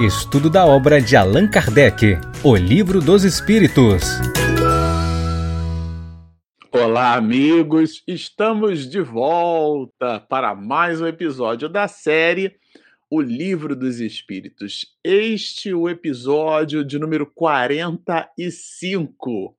Estudo da obra de Allan Kardec, O Livro dos Espíritos. Olá, amigos! Estamos de volta para mais um episódio da série O Livro dos Espíritos. Este é o episódio de número 45.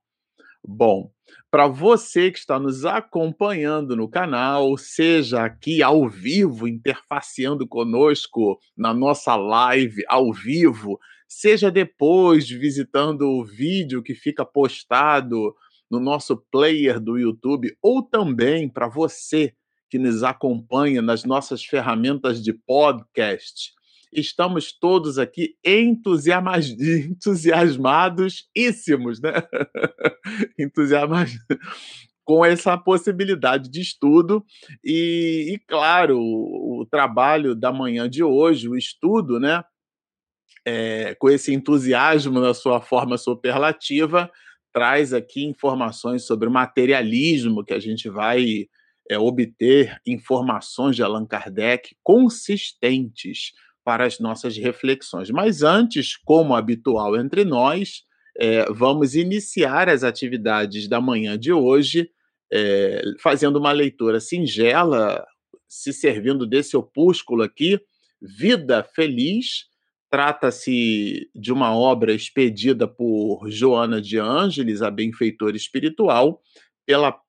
Bom, para você que está nos acompanhando no canal, seja aqui ao vivo, interfaceando conosco na nossa live ao vivo, seja depois visitando o vídeo que fica postado no nosso player do YouTube, ou também para você que nos acompanha nas nossas ferramentas de podcast estamos todos aqui entusiasmadíssimos, né? Entusiasmados com essa possibilidade de estudo e, e, claro, o, o, trabalho da manhã de hoje, o estudo, né? É, com esse entusiasmo na sua forma superlativa, traz aqui informações sobre o materialismo que a gente vai é, obter informações de Allan Kardec consistentes para as nossas reflexões. Mas antes, como habitual entre nós, é, vamos iniciar as atividades da manhã de hoje, é, fazendo uma leitura singela, se servindo desse opúsculo aqui, Vida Feliz. Trata-se de uma obra expedida por Joana de Ângeles, a benfeitora espiritual, pela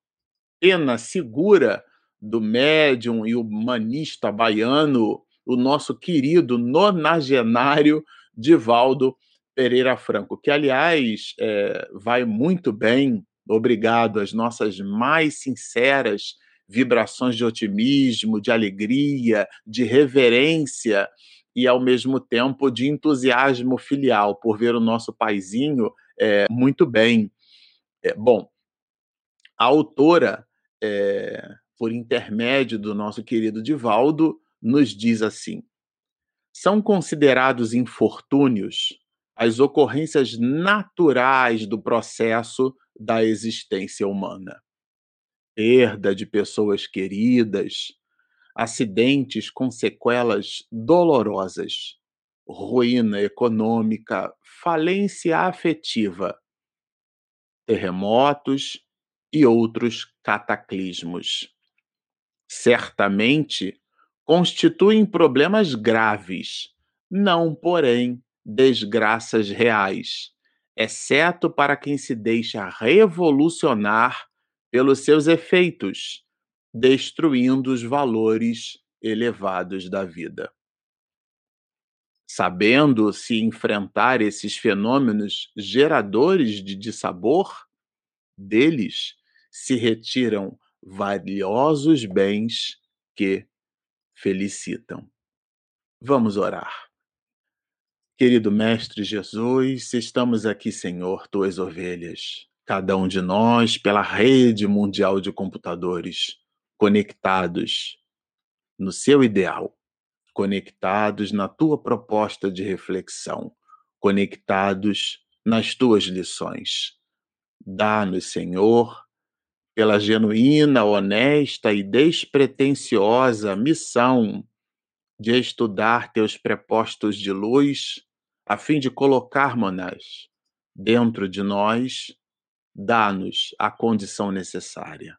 pena segura do médium e humanista baiano o nosso querido nonagenário Divaldo Pereira Franco, que, aliás, é, vai muito bem, obrigado às nossas mais sinceras vibrações de otimismo, de alegria, de reverência e, ao mesmo tempo, de entusiasmo filial por ver o nosso paizinho é, muito bem. É, bom, a autora, é, por intermédio do nosso querido Divaldo, nos diz assim: são considerados infortúnios as ocorrências naturais do processo da existência humana. Perda de pessoas queridas, acidentes com sequelas dolorosas, ruína econômica, falência afetiva, terremotos e outros cataclismos. Certamente, constituem problemas graves, não, porém, desgraças reais, exceto para quem se deixa revolucionar pelos seus efeitos, destruindo os valores elevados da vida. Sabendo se enfrentar esses fenômenos geradores de dissabor, deles se retiram valiosos bens que felicitam. Vamos orar. Querido Mestre Jesus, estamos aqui, Senhor, tuas ovelhas, cada um de nós pela rede mundial de computadores, conectados no seu ideal, conectados na tua proposta de reflexão, conectados nas tuas lições. Dá-nos, Senhor, pela genuína, honesta e despretensiosa missão de estudar teus prepostos de luz, a fim de colocarmos-nas dentro de nós, dá-nos a condição necessária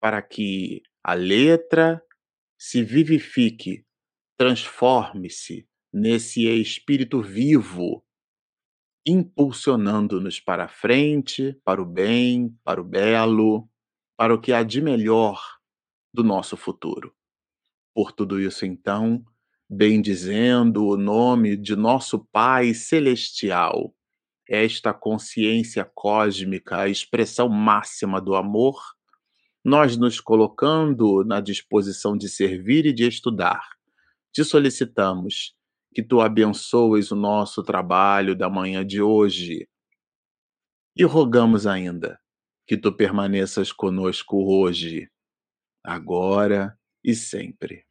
para que a letra se vivifique, transforme-se nesse espírito vivo impulsionando-nos para a frente, para o bem, para o belo, para o que há de melhor do nosso futuro. Por tudo isso, então, bendizendo o nome de nosso Pai Celestial, esta consciência cósmica, a expressão máxima do amor, nós nos colocando na disposição de servir e de estudar, te solicitamos que tu abençoes o nosso trabalho da manhã de hoje. E rogamos ainda que tu permaneças conosco hoje, agora e sempre.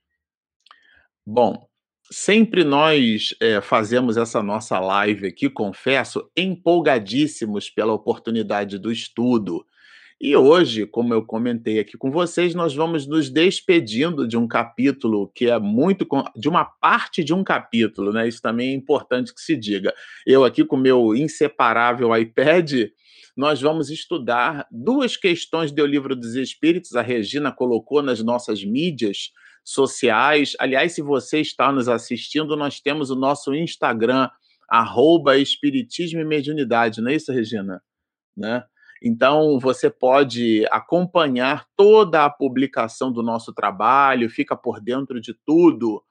Bom, sempre nós é, fazemos essa nossa live aqui, confesso, empolgadíssimos pela oportunidade do estudo. E hoje, como eu comentei aqui com vocês, nós vamos nos despedindo de um capítulo que é muito de uma parte de um capítulo, né? Isso também é importante que se diga. Eu aqui com meu inseparável iPad, nós vamos estudar duas questões do Livro dos Espíritos. A Regina colocou nas nossas mídias sociais. Aliás, se você está nos assistindo, nós temos o nosso Instagram, arroba Espiritismo e Mediunidade, não é isso, Regina? Né? Então, você pode acompanhar toda a publicação do nosso trabalho, fica por dentro de tudo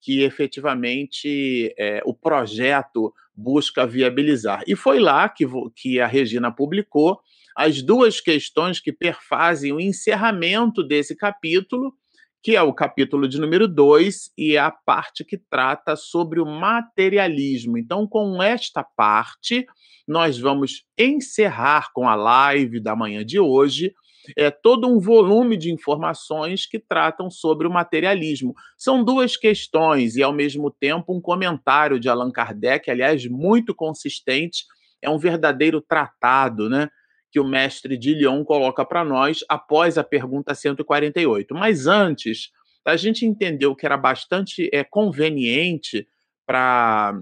que efetivamente é, o projeto busca viabilizar. E foi lá que, que a Regina publicou as duas questões que perfazem o encerramento desse capítulo, que é o capítulo de número 2 e é a parte que trata sobre o materialismo. Então, com esta parte, nós vamos encerrar com a live da manhã de hoje é todo um volume de informações que tratam sobre o materialismo. São duas questões e, ao mesmo tempo, um comentário de Allan Kardec, aliás, muito consistente. É um verdadeiro tratado, né? Que o mestre de Lyon coloca para nós após a pergunta 148. Mas antes, a gente entendeu que era bastante é, conveniente para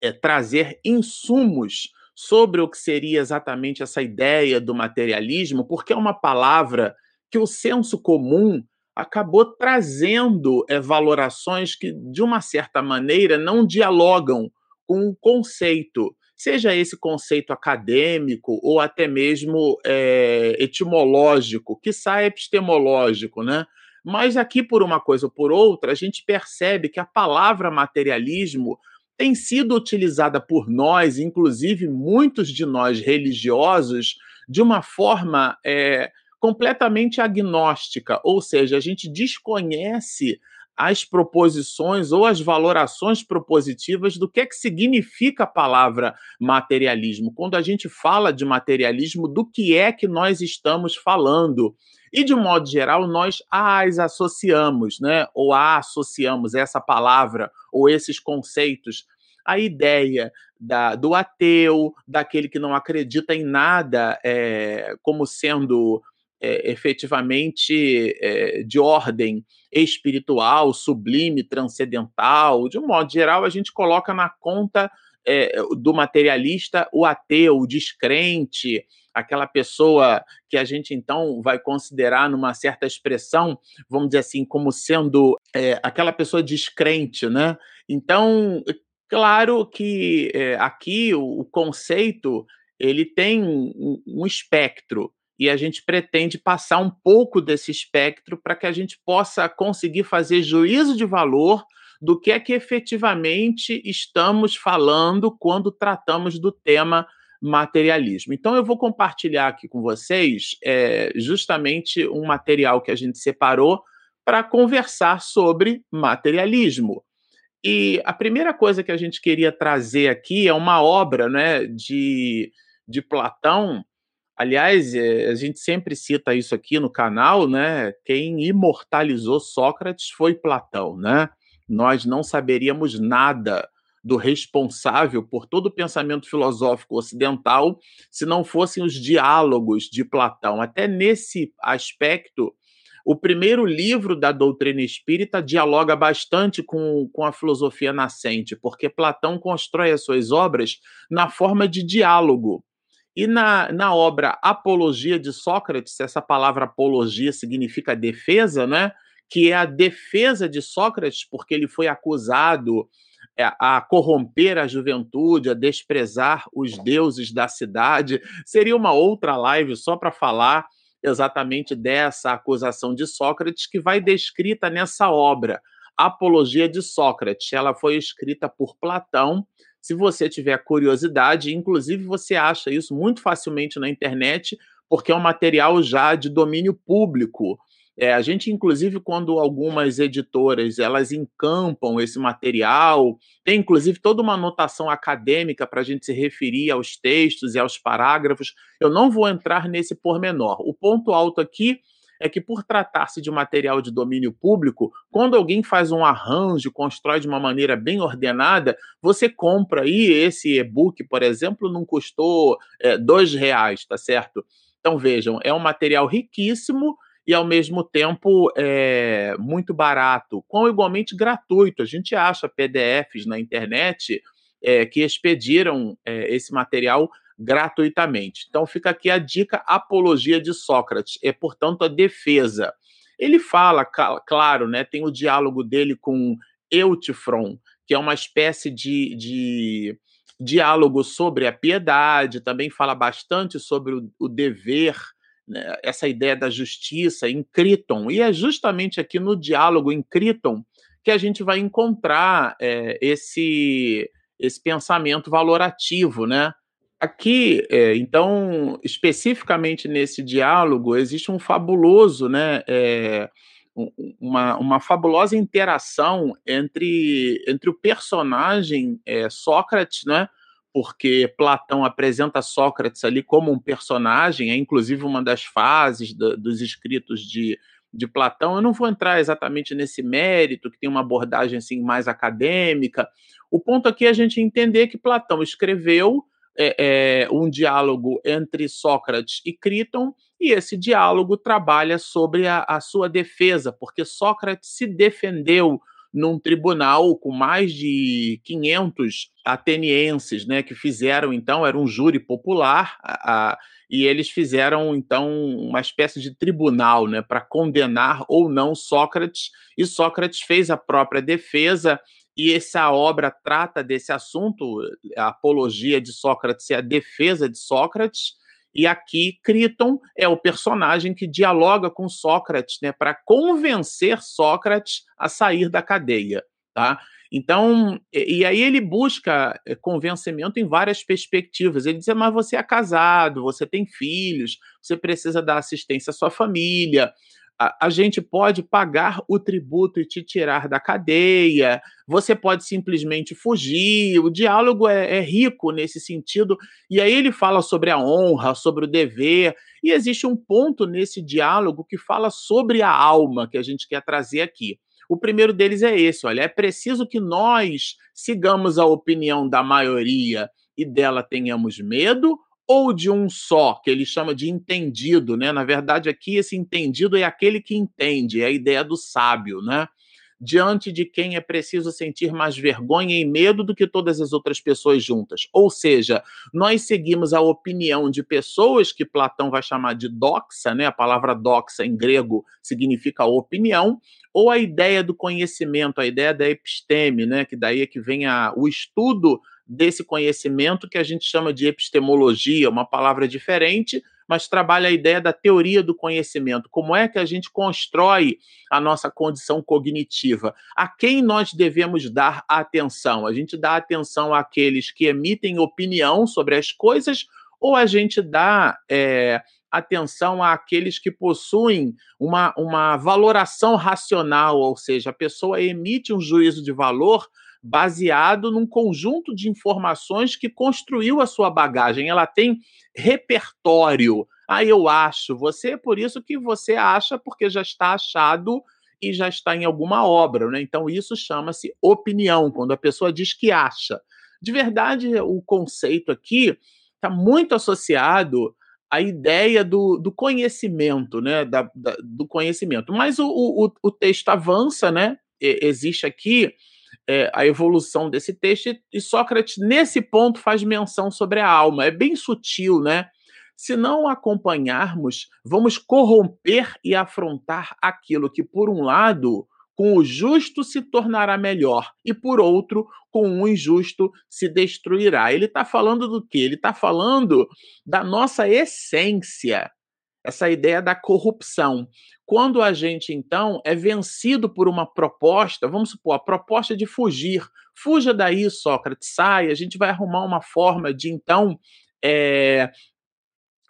é, trazer insumos sobre o que seria exatamente essa ideia do materialismo, porque é uma palavra que o senso comum acabou trazendo é, valorações que, de uma certa maneira, não dialogam com o conceito, seja esse conceito acadêmico ou até mesmo é, etimológico, que sai epistemológico, né? Mas aqui, por uma coisa ou por outra, a gente percebe que a palavra materialismo tem sido utilizada por nós, inclusive muitos de nós religiosos, de uma forma é, completamente agnóstica, ou seja, a gente desconhece as proposições ou as valorações propositivas do que é que significa a palavra materialismo. Quando a gente fala de materialismo, do que é que nós estamos falando? E, de modo geral, nós as associamos, né? ou a associamos essa palavra ou esses conceitos à ideia da, do ateu, daquele que não acredita em nada é, como sendo é, efetivamente é, de ordem espiritual, sublime, transcendental. De um modo geral, a gente coloca na conta é, do materialista o ateu, o descrente, aquela pessoa que a gente então vai considerar numa certa expressão, vamos dizer assim, como sendo aquela pessoa descrente, né? Então, claro que aqui o, o, conceito ele tem um espectro e a gente pretende passar um pouco desse espectro para que a gente possa conseguir fazer juízo de valor do que é que efetivamente estamos falando quando tratamos do tema materialismo. Então, eu vou compartilhar aqui com vocês é, justamente um material que a gente separou para conversar sobre materialismo. E a primeira coisa que a gente queria trazer aqui é uma obra né, de, de Platão. Aliás, é, a gente sempre cita isso aqui no canal, né? Quem imortalizou Sócrates foi Platão, né? Nós não saberíamos nada do responsável por todo o pensamento filosófico ocidental se não fossem os diálogos de Platão. Até nesse aspecto, o primeiro livro da doutrina espírita dialoga bastante com, com a filosofia nascente, porque Platão constrói as suas obras na forma de diálogo. E na, na obra Apologia de Sócrates, essa palavra apologia significa defesa, né? que é a defesa de Sócrates, porque ele foi acusado é, a corromper a juventude, a desprezar os deuses da cidade. Seria uma outra live só para falar exatamente dessa acusação de Sócrates, que vai descrita nessa obra, Apologia de Sócrates. Ela foi escrita por Platão. Se você tiver curiosidade, inclusive você acha isso muito facilmente na internet, porque é um material já de domínio público. É, a gente, inclusive, quando algumas editoras elas encampam esse material, tem inclusive toda uma anotação acadêmica para a gente se referir aos textos e aos parágrafos. Eu não vou entrar nesse pormenor. O ponto alto aqui é que, por tratar-se de material de domínio público, quando alguém faz um arranjo, constrói de uma maneira bem ordenada, você compra aí esse e-book, por exemplo, não custou é, dois reais, tá certo? Então, vejam, é um material riquíssimo e, ao mesmo tempo, é muito barato, com igualmente gratuito. A gente acha PDFs na internet é, que expediram é, esse material gratuitamente. Então, fica aqui a dica Apologia de Sócrates, é, portanto, a defesa. Ele fala, claro, né, tem o diálogo dele com Eutifron, que é uma espécie de, de diálogo sobre a piedade, também fala bastante sobre o, o dever, né, essa ideia da justiça em Criton. E é justamente aqui no diálogo em Criton que a gente vai encontrar é, esse, esse pensamento valorativo, né? Aqui, é, então, especificamente nesse diálogo, existe um fabuloso, né, é, uma, uma fabulosa interação entre, entre o personagem é, Sócrates, né, porque Platão apresenta Sócrates ali como um personagem, é inclusive uma das fases do, dos escritos de, de Platão. Eu não vou entrar exatamente nesse mérito, que tem uma abordagem assim mais acadêmica. O ponto aqui é a gente entender que Platão escreveu é, é, um diálogo entre Sócrates e Criton, e esse diálogo trabalha sobre a, a sua defesa, porque Sócrates se defendeu num tribunal com mais de 500 atenienses, né, que fizeram então era um júri popular a, a, e eles fizeram então uma espécie de tribunal, né, para condenar ou não Sócrates e Sócrates fez a própria defesa e essa obra trata desse assunto, a apologia de Sócrates e a defesa de Sócrates. E aqui Criton é o personagem que dialoga com Sócrates, né, para convencer Sócrates a sair da cadeia, tá? Então, e aí ele busca eh, convencimento em várias perspectivas. Ele diz: "Mas você é casado, você tem filhos, você precisa dar assistência à sua família, a, a, gente pode pagar o tributo e te tirar da cadeia, você pode simplesmente fugir. O diálogo é, é, rico nesse sentido. E aí ele fala sobre a honra, sobre o dever, e existe um ponto nesse diálogo que fala sobre a alma que a gente quer trazer aqui. O primeiro deles é esse: olha, é preciso que nós sigamos a opinião da maioria e dela tenhamos medo, ou de um só, que ele chama de entendido, né? Na verdade, aqui esse entendido é aquele que entende, é a ideia do sábio, né? Diante de quem é preciso sentir mais vergonha e medo do que todas as outras pessoas juntas. Ou seja, nós seguimos a opinião de pessoas que Platão vai chamar de doxa, né? A palavra doxa em grego significa opinião, ou a ideia do conhecimento, a ideia da episteme, né? Que daí é que vem a, o estudo desse conhecimento que a gente chama de epistemologia, uma palavra diferente, mas trabalha a ideia da teoria do conhecimento. Como é que a gente constrói a nossa condição cognitiva? A quem nós devemos dar atenção? A gente dá atenção àqueles que emitem opinião sobre as coisas ou a gente dá é, atenção àqueles que possuem uma, uma valoração racional, ou seja, a pessoa emite um juízo de valor baseado num conjunto de informações que construiu a sua bagagem. Ela tem repertório. Ah, eu acho. Você por isso que você acha, porque já está achado e já está em alguma obra. Né? Então, isso chama-se opinião, quando a pessoa diz que acha. De verdade, o conceito aqui está muito associado à ideia do, do conhecimento, né? Da, da, do conhecimento. Mas o, o, o texto avança, né? existe aqui é, a evolução desse texto, e Sócrates, nesse ponto, faz menção sobre a alma. É bem sutil, né? Se não acompanharmos, vamos corromper e afrontar aquilo que, por um lado, com o justo se tornará melhor, e por outro, com o injusto se destruirá. Ele está falando do quê? Ele está falando da nossa essência, essa ideia da corrupção. Quando a gente, então, é vencido por uma proposta, vamos supor, a proposta de fugir, fuja daí, Sócrates, sai, a gente vai arrumar uma forma de, então, é,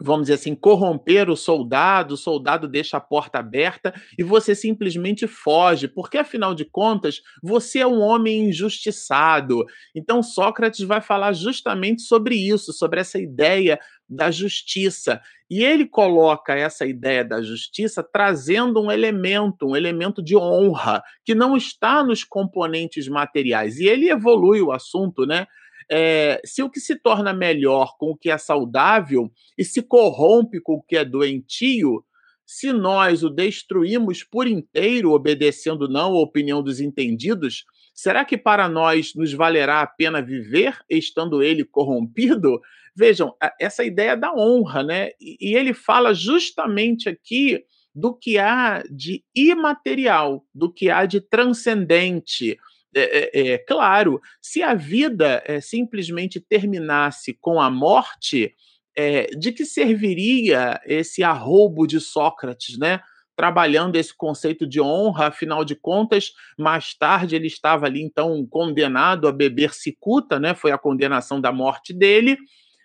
vamos dizer assim, corromper o soldado, o soldado deixa a porta aberta e você simplesmente foge, porque afinal de contas, você é um homem injustiçado. Então Sócrates vai falar justamente sobre isso, sobre essa ideia da justiça. E ele coloca essa ideia da justiça trazendo um elemento, um elemento de honra, que não está nos componentes materiais. E ele evolui o assunto, né? É, se o que se torna melhor com o que é saudável e se corrompe com o que é doentio, se nós o destruímos por inteiro, obedecendo não a opinião dos entendidos, será que para nós nos valerá a pena viver estando ele corrompido? Vejam, essa ideia da honra, né? E ele fala justamente aqui do que há de imaterial, do que há de transcendente. É, é, é claro, se a vida é, simplesmente terminasse com a morte, é, de que serviria esse arrobo de Sócrates, né? Trabalhando esse conceito de honra, afinal de contas, mais tarde ele estava ali então condenado a beber cicuta, né? Foi a condenação da morte dele.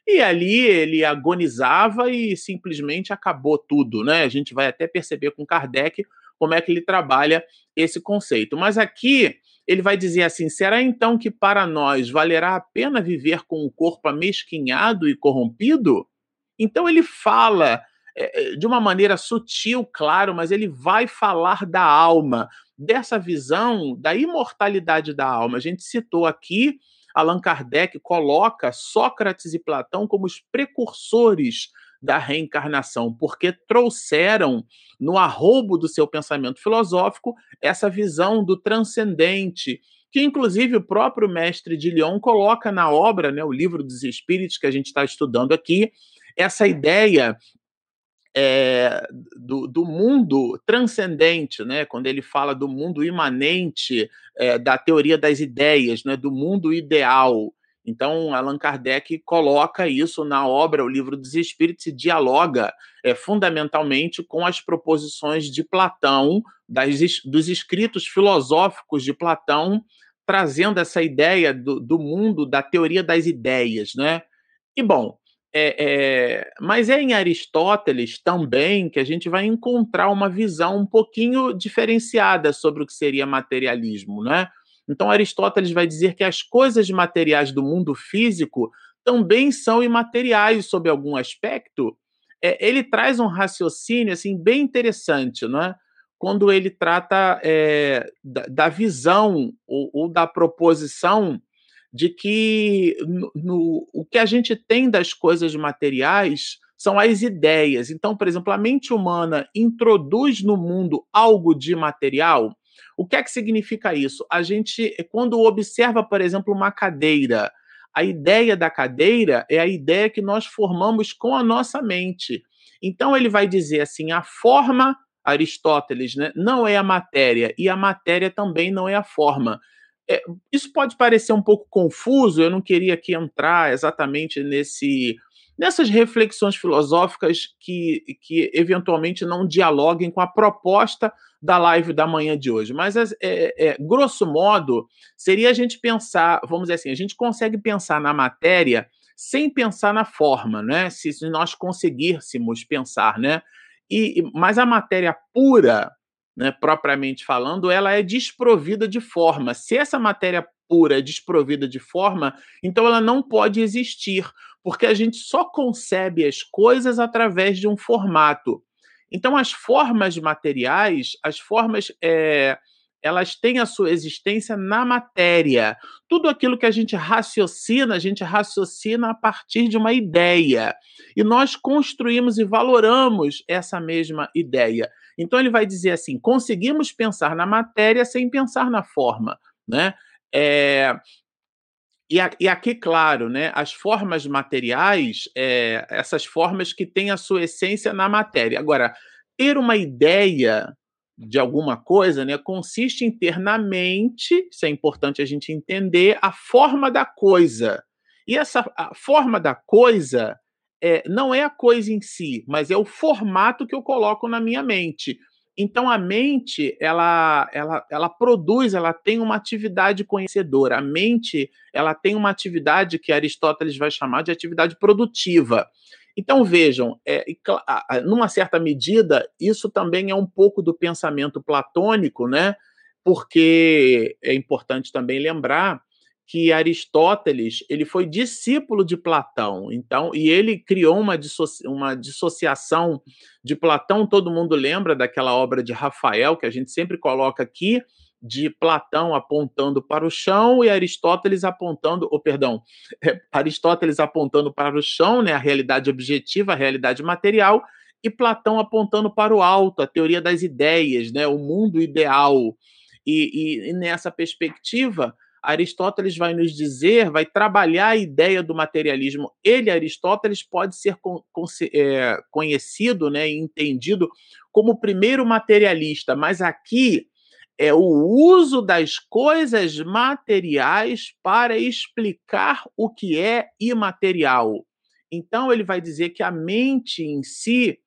E ali ele agonizava e simplesmente acabou tudo, né? A gente vai até perceber com Kardec como é que ele trabalha esse conceito. Mas aqui ele vai dizer assim: será então que para nós valerá a pena viver com o corpo amesquinhado e corrompido? Então ele fala é, de uma maneira sutil, claro, mas ele vai falar da alma, dessa visão da imortalidade da alma. A gente citou aqui Allan Kardec coloca Sócrates e Platão como os precursores da reencarnação, porque trouxeram no arrobo do seu pensamento filosófico essa visão do transcendente, que inclusive o próprio mestre de Lyon coloca na obra, né, o livro dos Espíritos que a gente está estudando aqui, essa ideia é, do, do, mundo transcendente, né? quando ele fala do mundo imanente, é, da teoria das ideias, né? do mundo ideal. Então, Allan Kardec coloca isso na obra O Livro dos Espíritos e dialoga é, fundamentalmente com as proposições de Platão, das, dos escritos filosóficos de Platão, trazendo essa ideia do, do mundo, da teoria das ideias. Né? E, bom, é, é, mas é em Aristóteles também que a gente vai encontrar uma visão um pouquinho diferenciada sobre o que seria materialismo, né? Então Aristóteles vai dizer que as coisas materiais do mundo físico também são imateriais sob algum aspecto. É, ele traz um raciocínio assim bem interessante, não é? Quando ele trata é, da, da, visão ou, ou da proposição de que no, no, o que a gente tem das coisas materiais são as ideias. Então, por exemplo, a mente humana introduz no mundo algo de material. O que é que significa isso? A gente, quando observa, por exemplo, uma cadeira, a ideia da cadeira é a ideia que nós formamos com a nossa mente. Então, ele vai dizer assim: a forma, Aristóteles, né, não é a matéria, e a matéria também não é a forma. É, isso pode parecer um pouco confuso, eu não queria aqui entrar exatamente nesse nessas reflexões filosóficas que, que eventualmente não dialoguem com a proposta da live da manhã de hoje. Mas, é, é, grosso modo, seria a gente pensar, vamos dizer assim, a gente consegue pensar na matéria sem pensar na forma, né? Se, se nós conseguíssemos pensar, né? E, mas a matéria pura, né, propriamente falando, ela é desprovida de forma. Se essa matéria pura é desprovida de forma, então ela não pode existir, porque a gente só concebe as coisas através de um formato. Então, as formas materiais, as formas. É, elas têm a sua existência na matéria. Tudo aquilo que a gente raciocina, a gente raciocina a partir de uma ideia. E nós construímos e valoramos essa mesma ideia. Então ele vai dizer assim: conseguimos pensar na matéria sem pensar na forma, né? É, e, e, aqui, claro, né, as formas materiais, é, essas formas que têm a sua essência na matéria. Agora, ter uma ideia de alguma coisa né, consiste em ter na mente, isso é importante a gente entender, a forma da coisa. E essa a forma da coisa é, não é a coisa em si, mas é o formato que eu coloco na minha mente. Então a mente, ela, ela, ela produz, ela tem uma atividade conhecedora. A mente, ela tem uma atividade que Aristóteles vai chamar de atividade produtiva. Então vejam, é, numa certa medida, isso também é um pouco do pensamento platônico, né? Porque é importante também lembrar que Aristóteles ele foi discípulo de Platão, então e ele criou uma, uma dissociação de Platão. Todo mundo lembra daquela obra de Rafael que a gente sempre coloca aqui, de Platão apontando para o chão e Aristóteles apontando, ou perdão, é, Aristóteles apontando para o chão, né, a realidade objetiva, a realidade material, e Platão apontando para o alto, a teoria das ideias, né, o mundo ideal. E, e, e nessa perspectiva, Aristóteles vai nos dizer, vai trabalhar a ideia do materialismo. Ele, Aristóteles, pode ser con, é, conhecido né, e entendido como o primeiro materialista, mas aqui é o uso das coisas materiais para explicar o que é imaterial. Então, ele vai dizer que a mente em si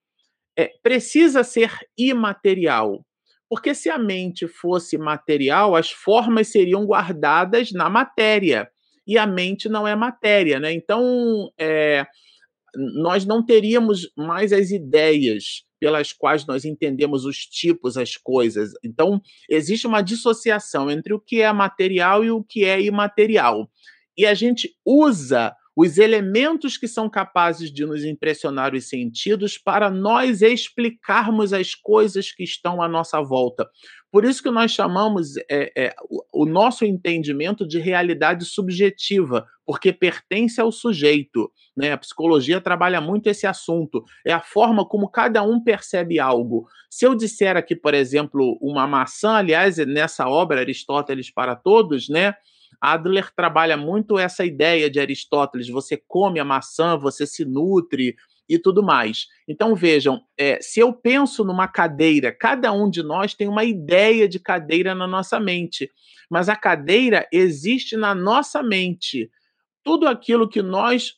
é, precisa ser imaterial. Porque se a mente fosse material, as formas seriam guardadas na matéria. E a mente não é matéria, né? Então, é, nós não teríamos mais as ideias pelas quais nós entendemos os tipos, as coisas. Então, existe uma dissociação entre o que é material e o que é imaterial. E a gente usa os elementos que são capazes de nos impressionar os sentidos para nós explicarmos as coisas que estão à nossa volta. Por isso que nós chamamos é, é, o, nosso entendimento de realidade subjetiva, porque pertence ao sujeito. Né? A psicologia trabalha muito esse assunto. É a forma como cada um percebe algo. Se eu disser aqui, por exemplo, uma maçã, aliás, nessa obra Aristóteles para Todos, né? Adler trabalha muito essa ideia de Aristóteles: você come a maçã, você se nutre e tudo mais. Então vejam, é, se eu penso numa cadeira, cada um de nós tem uma ideia de cadeira na nossa mente, mas a cadeira existe na nossa mente tudo aquilo que nós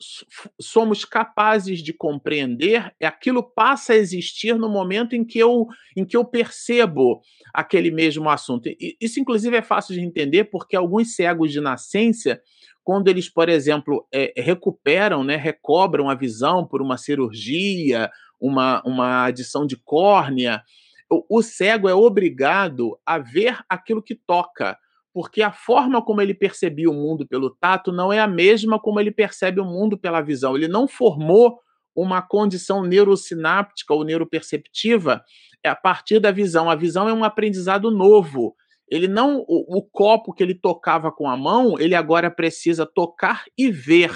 somos capazes de compreender, é aquilo passa a existir no momento em que eu, em que eu percebo aquele mesmo assunto. Isso, inclusive, é fácil de entender porque alguns cegos de nascença, quando eles, por exemplo, é, recuperam, né, recobram a visão por uma cirurgia, uma, uma adição de córnea, o, o cego é obrigado a ver aquilo que toca porque a forma como ele percebia o mundo pelo tato não é a mesma como ele percebe o mundo pela visão. Ele não formou uma condição neurosináptica ou neuroperceptiva a partir da visão. A visão é um aprendizado novo. Ele não o, o copo que ele tocava com a mão, ele agora precisa tocar e ver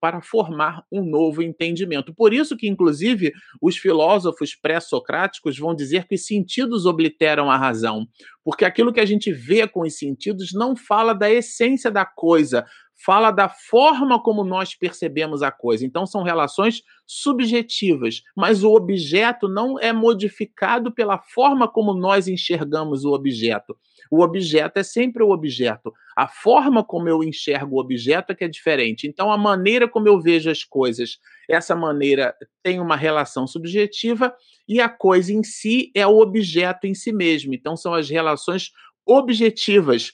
para formar um novo entendimento. Por isso que, inclusive, os filósofos pré-socráticos vão dizer que os sentidos obliteram a razão, porque aquilo que a gente vê com os sentidos não fala da essência da coisa, fala da forma como nós percebemos a coisa. Então, são relações subjetivas, mas o objeto não é modificado pela forma como nós enxergamos o objeto. O objeto é sempre o objeto. A forma como eu enxergo o objeto é que é diferente. Então, a maneira como eu vejo as coisas, essa maneira tem uma relação subjetiva e a coisa em si é o objeto em si mesmo. Então, são as relações objetivas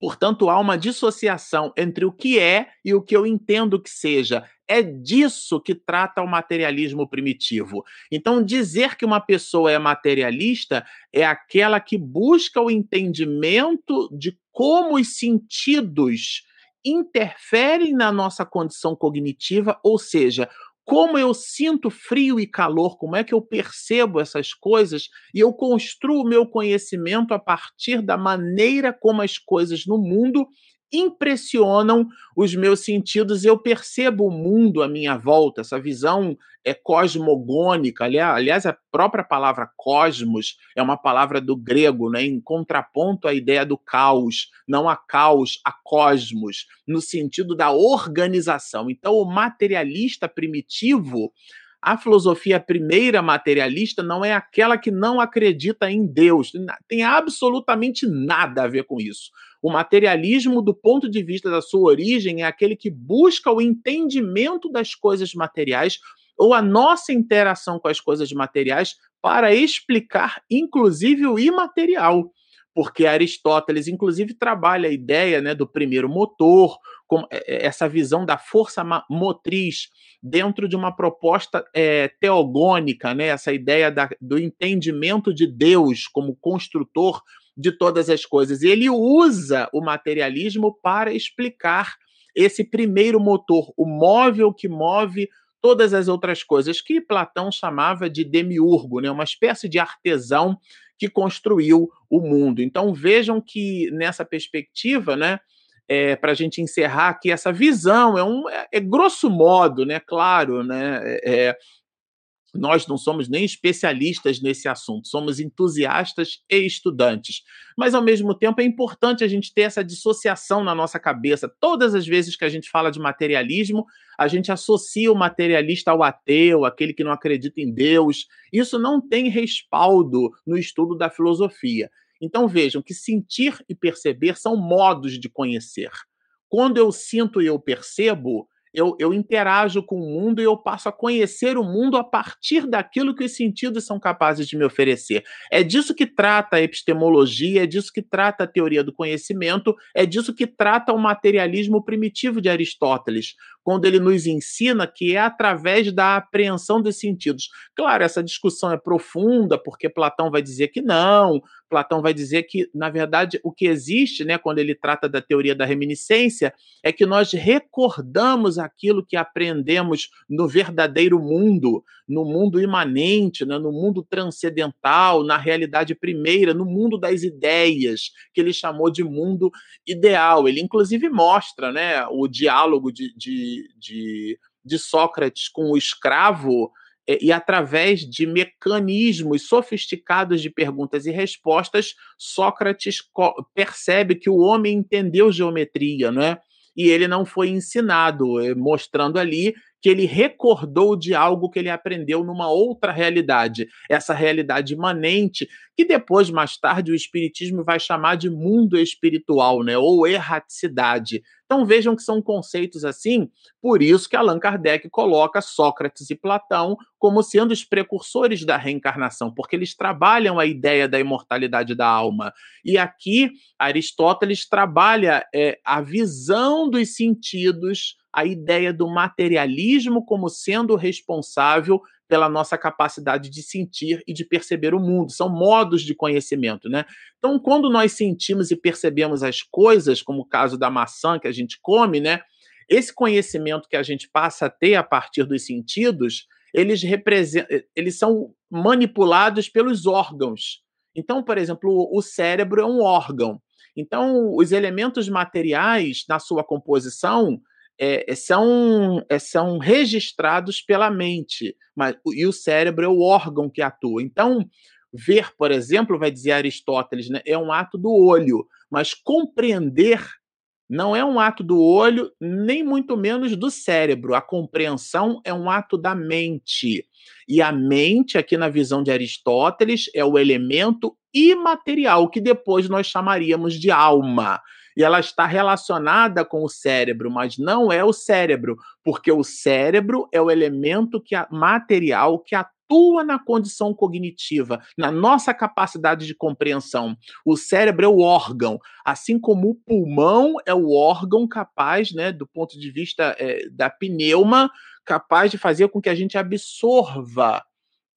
Portanto, há uma dissociação entre o que é e o que eu entendo que seja. É disso que trata o materialismo primitivo. Então, dizer que uma pessoa é materialista é aquela que busca o entendimento de como os sentidos interferem na nossa condição cognitiva, ou seja, como eu sinto frio e calor, como é que eu percebo essas coisas e eu construo o meu conhecimento a partir da maneira como as coisas no mundo impressionam os meus sentidos. Eu percebo o mundo à minha volta, essa visão é cosmogônica. Aliás, a própria palavra cosmos é uma palavra do grego, né, em contraponto à ideia do caos. Não há caos, há cosmos, no sentido da organização. Então, o materialista primitivo a filosofia primeira materialista não é aquela que não acredita em Deus. Tem absolutamente nada a ver com isso. O materialismo, do ponto de vista da sua origem, é aquele que busca o entendimento das coisas materiais ou a nossa interação com as coisas materiais para explicar, inclusive, o imaterial porque Aristóteles, inclusive, trabalha a ideia né, do primeiro motor, com é, é, essa visão da força motriz dentro de uma proposta é, teogônica, né, essa ideia da, do entendimento de Deus como construtor de todas as coisas. E ele usa o materialismo para explicar esse primeiro motor, o móvel que move todas as outras coisas, que Platão chamava de demiurgo, né, uma espécie de artesão que construiu o mundo. Então vejam que nessa perspectiva, né, é, para a gente encerrar aqui essa visão, é um é, é grosso modo, né, claro, né, é, nós não somos nem especialistas nesse assunto, somos entusiastas e estudantes. Mas, ao mesmo tempo, é importante a gente ter essa dissociação na nossa cabeça. Todas as vezes que a gente fala de materialismo, a gente associa o materialista ao ateu, aquele que não acredita em Deus. Isso não tem respaldo no estudo da filosofia. Então, vejam que sentir e perceber são modos de conhecer. Quando eu sinto e eu percebo, eu, eu interajo com o mundo e eu passo a conhecer o mundo a partir daquilo que os sentidos são capazes de me oferecer. É disso que trata a epistemologia, é disso que trata a teoria do conhecimento, é disso que trata o materialismo primitivo de Aristóteles, quando ele nos ensina que é através da apreensão dos sentidos. Claro, essa discussão é profunda, porque Platão vai dizer que não, Platão vai dizer que, na verdade, o que existe, né, quando ele trata da teoria da reminiscência, é que nós recordamos aquilo que aprendemos no verdadeiro mundo, no mundo imanente, né, no mundo transcendental, na realidade primeira, no mundo das ideias, que ele chamou de mundo ideal. Ele, inclusive, mostra né, o diálogo de, de, de, de Sócrates com o escravo é, e através de mecanismos sofisticados de perguntas e respostas, Sócrates percebe que o homem entendeu geometria, não é? E ele não foi ensinado, é, mostrando ali que ele recordou de algo que ele aprendeu numa outra realidade, essa realidade imanente, que depois, mais tarde, o Espiritismo vai chamar de mundo espiritual, né? ou erraticidade. Então vejam que são conceitos assim, por isso que Allan Kardec coloca Sócrates e Platão como sendo os precursores da reencarnação, porque eles trabalham a ideia da imortalidade da alma. E aqui Aristóteles trabalha é, a visão dos sentidos a ideia do materialismo como sendo responsável pela nossa capacidade de sentir e de perceber o mundo. São modos de conhecimento, né? Então, quando nós sentimos e percebemos as coisas, como o caso da maçã que a gente come, né? Esse conhecimento que a gente passa a ter a partir dos sentidos, eles representam, eles são manipulados pelos órgãos. Então, por exemplo, o cérebro é um órgão. Então, os elementos materiais na sua composição é, são, é, são registrados pela mente, mas, e o cérebro é o órgão que atua. Então, ver, por exemplo, vai dizer Aristóteles, né, é um ato do olho, mas compreender não é um ato do olho, nem muito menos do cérebro. A compreensão é um ato da mente. E a mente, aqui na visão de Aristóteles, é o elemento imaterial que depois nós chamaríamos de alma e ela está relacionada com o cérebro, mas não é o cérebro, porque o cérebro é o elemento que material que atua na condição cognitiva, na nossa capacidade de compreensão. O cérebro é o órgão, assim como o pulmão é o órgão capaz, né, do ponto de vista é, da pneuma, capaz de fazer com que a gente absorva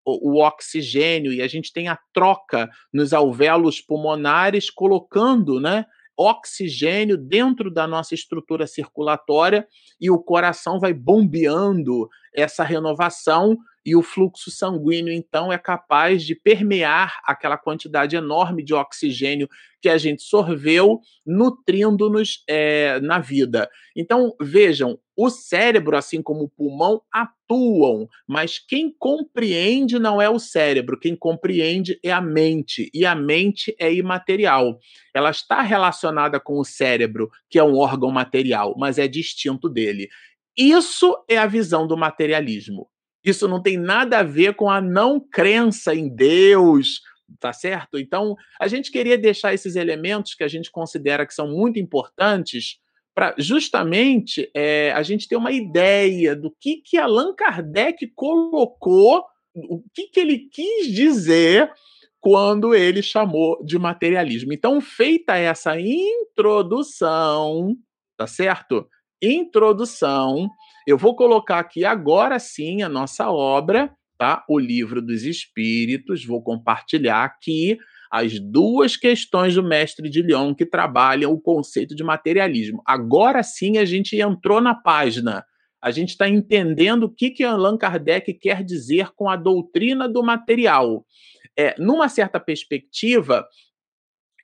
o, oxigênio e a gente tem a troca nos alvéolos pulmonares, colocando né, oxigênio dentro da nossa estrutura circulatória e o coração vai bombeando essa renovação e o fluxo sanguíneo, então, é capaz de permear aquela quantidade enorme de oxigênio que a gente sorveu, nutrindo-nos é, na vida. Então, vejam, o cérebro, assim como o pulmão, atuam, mas quem compreende não é o cérebro, quem compreende é a mente, e a mente é imaterial. Ela está relacionada com o cérebro, que é um órgão material, mas é distinto dele. Isso é a visão do materialismo. Isso não tem nada a ver com a não crença em Deus, tá certo? Então, a gente queria deixar esses elementos que a gente considera que são muito importantes para justamente é, a gente ter uma ideia do que, que Allan Kardec colocou, o que, que ele quis dizer quando ele chamou de materialismo. Então, feita essa introdução, tá certo? Introdução, eu vou colocar aqui agora sim a nossa obra, tá? O Livro dos Espíritos, vou compartilhar aqui as duas questões do mestre de Lyon que trabalham o conceito de materialismo. Agora sim a gente entrou na página. A gente está entendendo o que, que Allan Kardec quer dizer com a doutrina do material. é, numa certa perspectiva,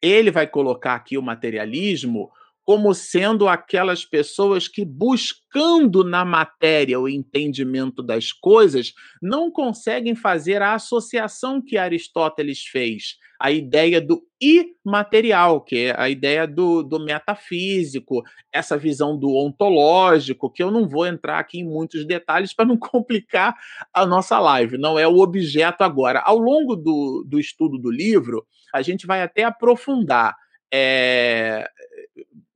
ele vai colocar aqui o materialismo como sendo aquelas pessoas que, buscando na matéria o entendimento das coisas, não conseguem fazer a associação que Aristóteles fez, a ideia do imaterial, que é a ideia do, do metafísico, essa visão do ontológico, que eu não vou entrar aqui em muitos detalhes para não complicar a nossa live, não é o objeto agora. Ao longo do, do estudo do livro, a gente vai até aprofundar. É,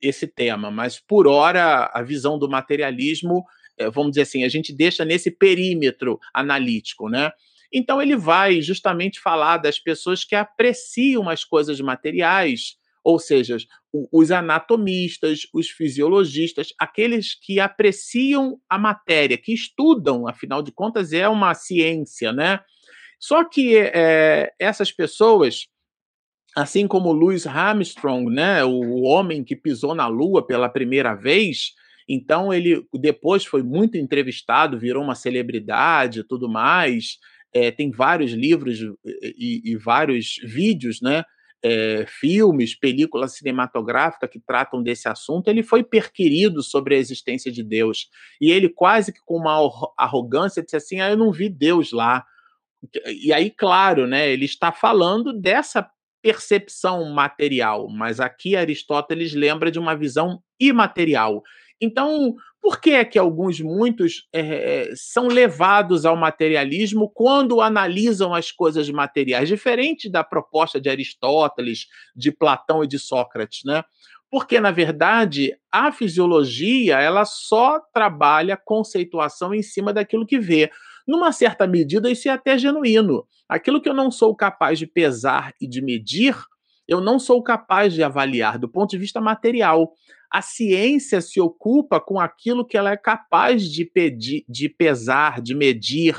esse tema, mas por hora a visão do materialismo, eh, vamos dizer assim, a gente deixa nesse perímetro analítico, né? Então ele vai justamente falar das pessoas que apreciam as coisas materiais, ou seja, os anatomistas, os fisiologistas, aqueles que apreciam a matéria, que estudam, afinal de contas é uma ciência, né? Só que é, essas pessoas assim como Louis Armstrong, né, o homem que pisou na Lua pela primeira vez, então ele depois foi muito entrevistado, virou uma celebridade, tudo mais. É, tem vários livros e, e vários vídeos, né, é, filmes, película cinematográfica que tratam desse assunto. Ele foi perquirido sobre a existência de Deus e ele quase que com uma arrogância disse assim: ah, eu não vi Deus lá. E aí, claro, né, ele está falando dessa percepção material, mas aqui Aristóteles lembra de uma visão imaterial. Então, por que é que alguns, muitos, é, são levados ao materialismo quando analisam as coisas materiais, diferente da proposta de Aristóteles, de Platão e de Sócrates, né? Porque, na verdade, a fisiologia ela só trabalha conceituação em cima daquilo que vê. Numa certa medida, isso é até genuíno. Aquilo que eu não sou capaz de pesar e de medir, eu não sou capaz de avaliar do ponto de vista material. A ciência se ocupa com aquilo que ela é capaz de, pedir, de pesar, de medir,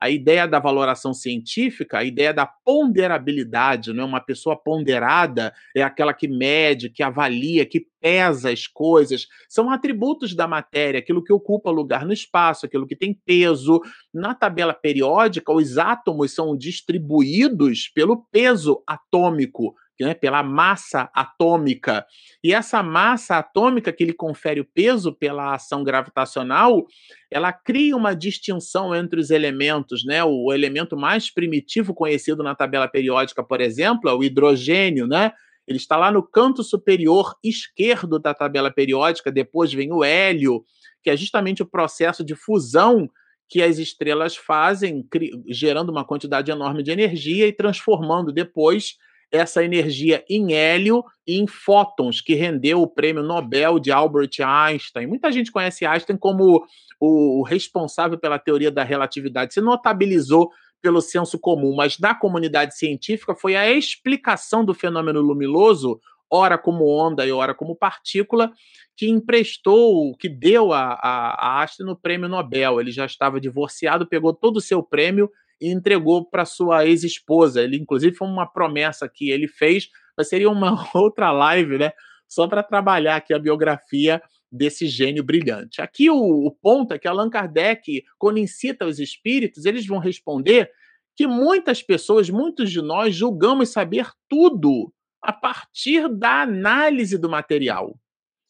a ideia da valoração científica, a ideia da ponderabilidade, não é uma pessoa ponderada é aquela que mede, que avalia, que pesa as coisas, são atributos da matéria, aquilo que ocupa lugar no espaço, aquilo que tem peso. Na tabela periódica, os átomos são distribuídos pelo peso atômico né, pela massa atômica. E essa massa atômica que lhe confere o peso pela ação gravitacional, ela cria uma distinção entre os elementos, né? O elemento mais primitivo conhecido na tabela periódica, por exemplo, é o hidrogênio, né? Ele está lá no canto superior esquerdo da tabela periódica, depois vem o hélio, que é justamente o processo de fusão que as estrelas fazem, gerando uma quantidade enorme de energia e transformando depois essa energia em hélio e em fótons, que rendeu o prêmio Nobel de Albert Einstein. Muita gente conhece Einstein como o responsável pela teoria da relatividade. Se notabilizou pelo senso comum, mas na comunidade científica foi a explicação do fenômeno luminoso, ora como onda e ora como partícula, que emprestou, que deu a, a, a Einstein o prêmio Nobel. Ele já estava divorciado, pegou todo o seu prêmio e entregou para sua ex-esposa. Ele, inclusive, foi uma promessa que ele fez, mas seria uma outra live, né? Só para trabalhar aqui a biografia desse gênio brilhante. Aqui o, o ponto é que Allan Kardec, quando incita os espíritos, eles vão responder que muitas pessoas, muitos de nós, julgamos saber tudo a partir da análise do material.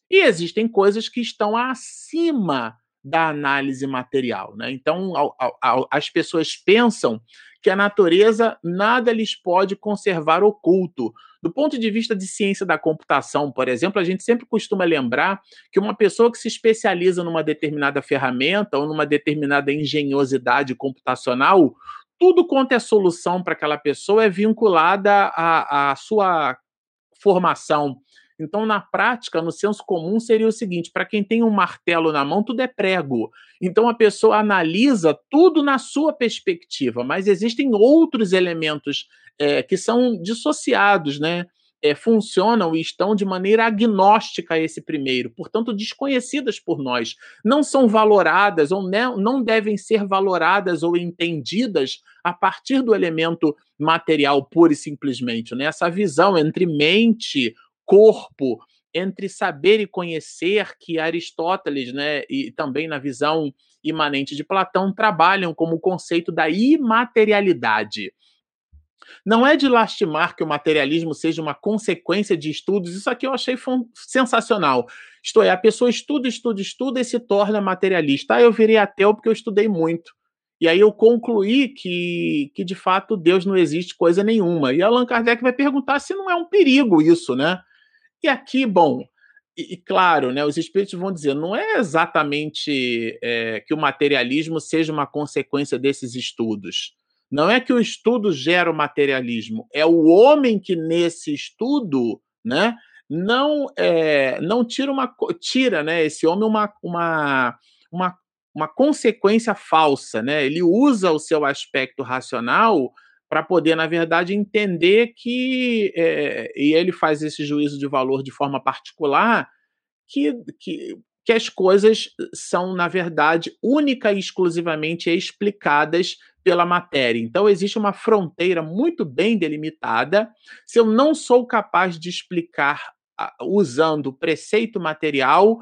E existem coisas que estão acima da análise material. Né? Então, ao, ao, as pessoas pensam que a natureza nada lhes pode conservar oculto. Do ponto de vista de ciência da computação, por exemplo, a gente sempre costuma lembrar que uma pessoa que se especializa numa determinada ferramenta ou numa determinada engenhosidade computacional, tudo quanto é solução para aquela pessoa é vinculada à, à sua formação então, na prática, no senso comum, seria o seguinte: para quem tem um martelo na mão, tudo é prego. Então, a pessoa analisa tudo na sua perspectiva, mas existem outros elementos é, que são dissociados, né? É, funcionam e estão de maneira agnóstica a esse primeiro, portanto, desconhecidas por nós. Não são valoradas ou não, não devem ser valoradas ou entendidas a partir do elemento material pura e simplesmente. Né? Essa visão entre mente, corpo, entre saber e conhecer, que Aristóteles, né, e também na visão imanente de Platão, trabalham como o conceito da imaterialidade. Não é de lastimar que o materialismo seja uma consequência de estudos, isso aqui eu achei sensacional. Isto é, a pessoa estuda, estuda, estuda e se torna materialista. Ah, eu virei ateu porque eu estudei muito. E aí eu concluí que, que de fato Deus não existe coisa nenhuma. E Allan Kardec vai perguntar se não é um perigo isso, né? E aqui, bom, e, e claro, né, os espíritos vão dizer, não é exatamente é, que o materialismo seja uma consequência desses estudos. Não é que o estudo gera o materialismo, é o homem que nesse estudo, né, não é, não tira uma tira, né, esse homem uma, uma, uma uma consequência falsa, né? Ele usa o seu aspecto racional para poder, na verdade, entender que é, e ele faz esse juízo de valor de forma particular que, que, que as coisas são, na verdade, única e exclusivamente explicadas pela matéria. Então, existe uma fronteira muito bem delimitada. Se eu não sou capaz de explicar usando preceito material,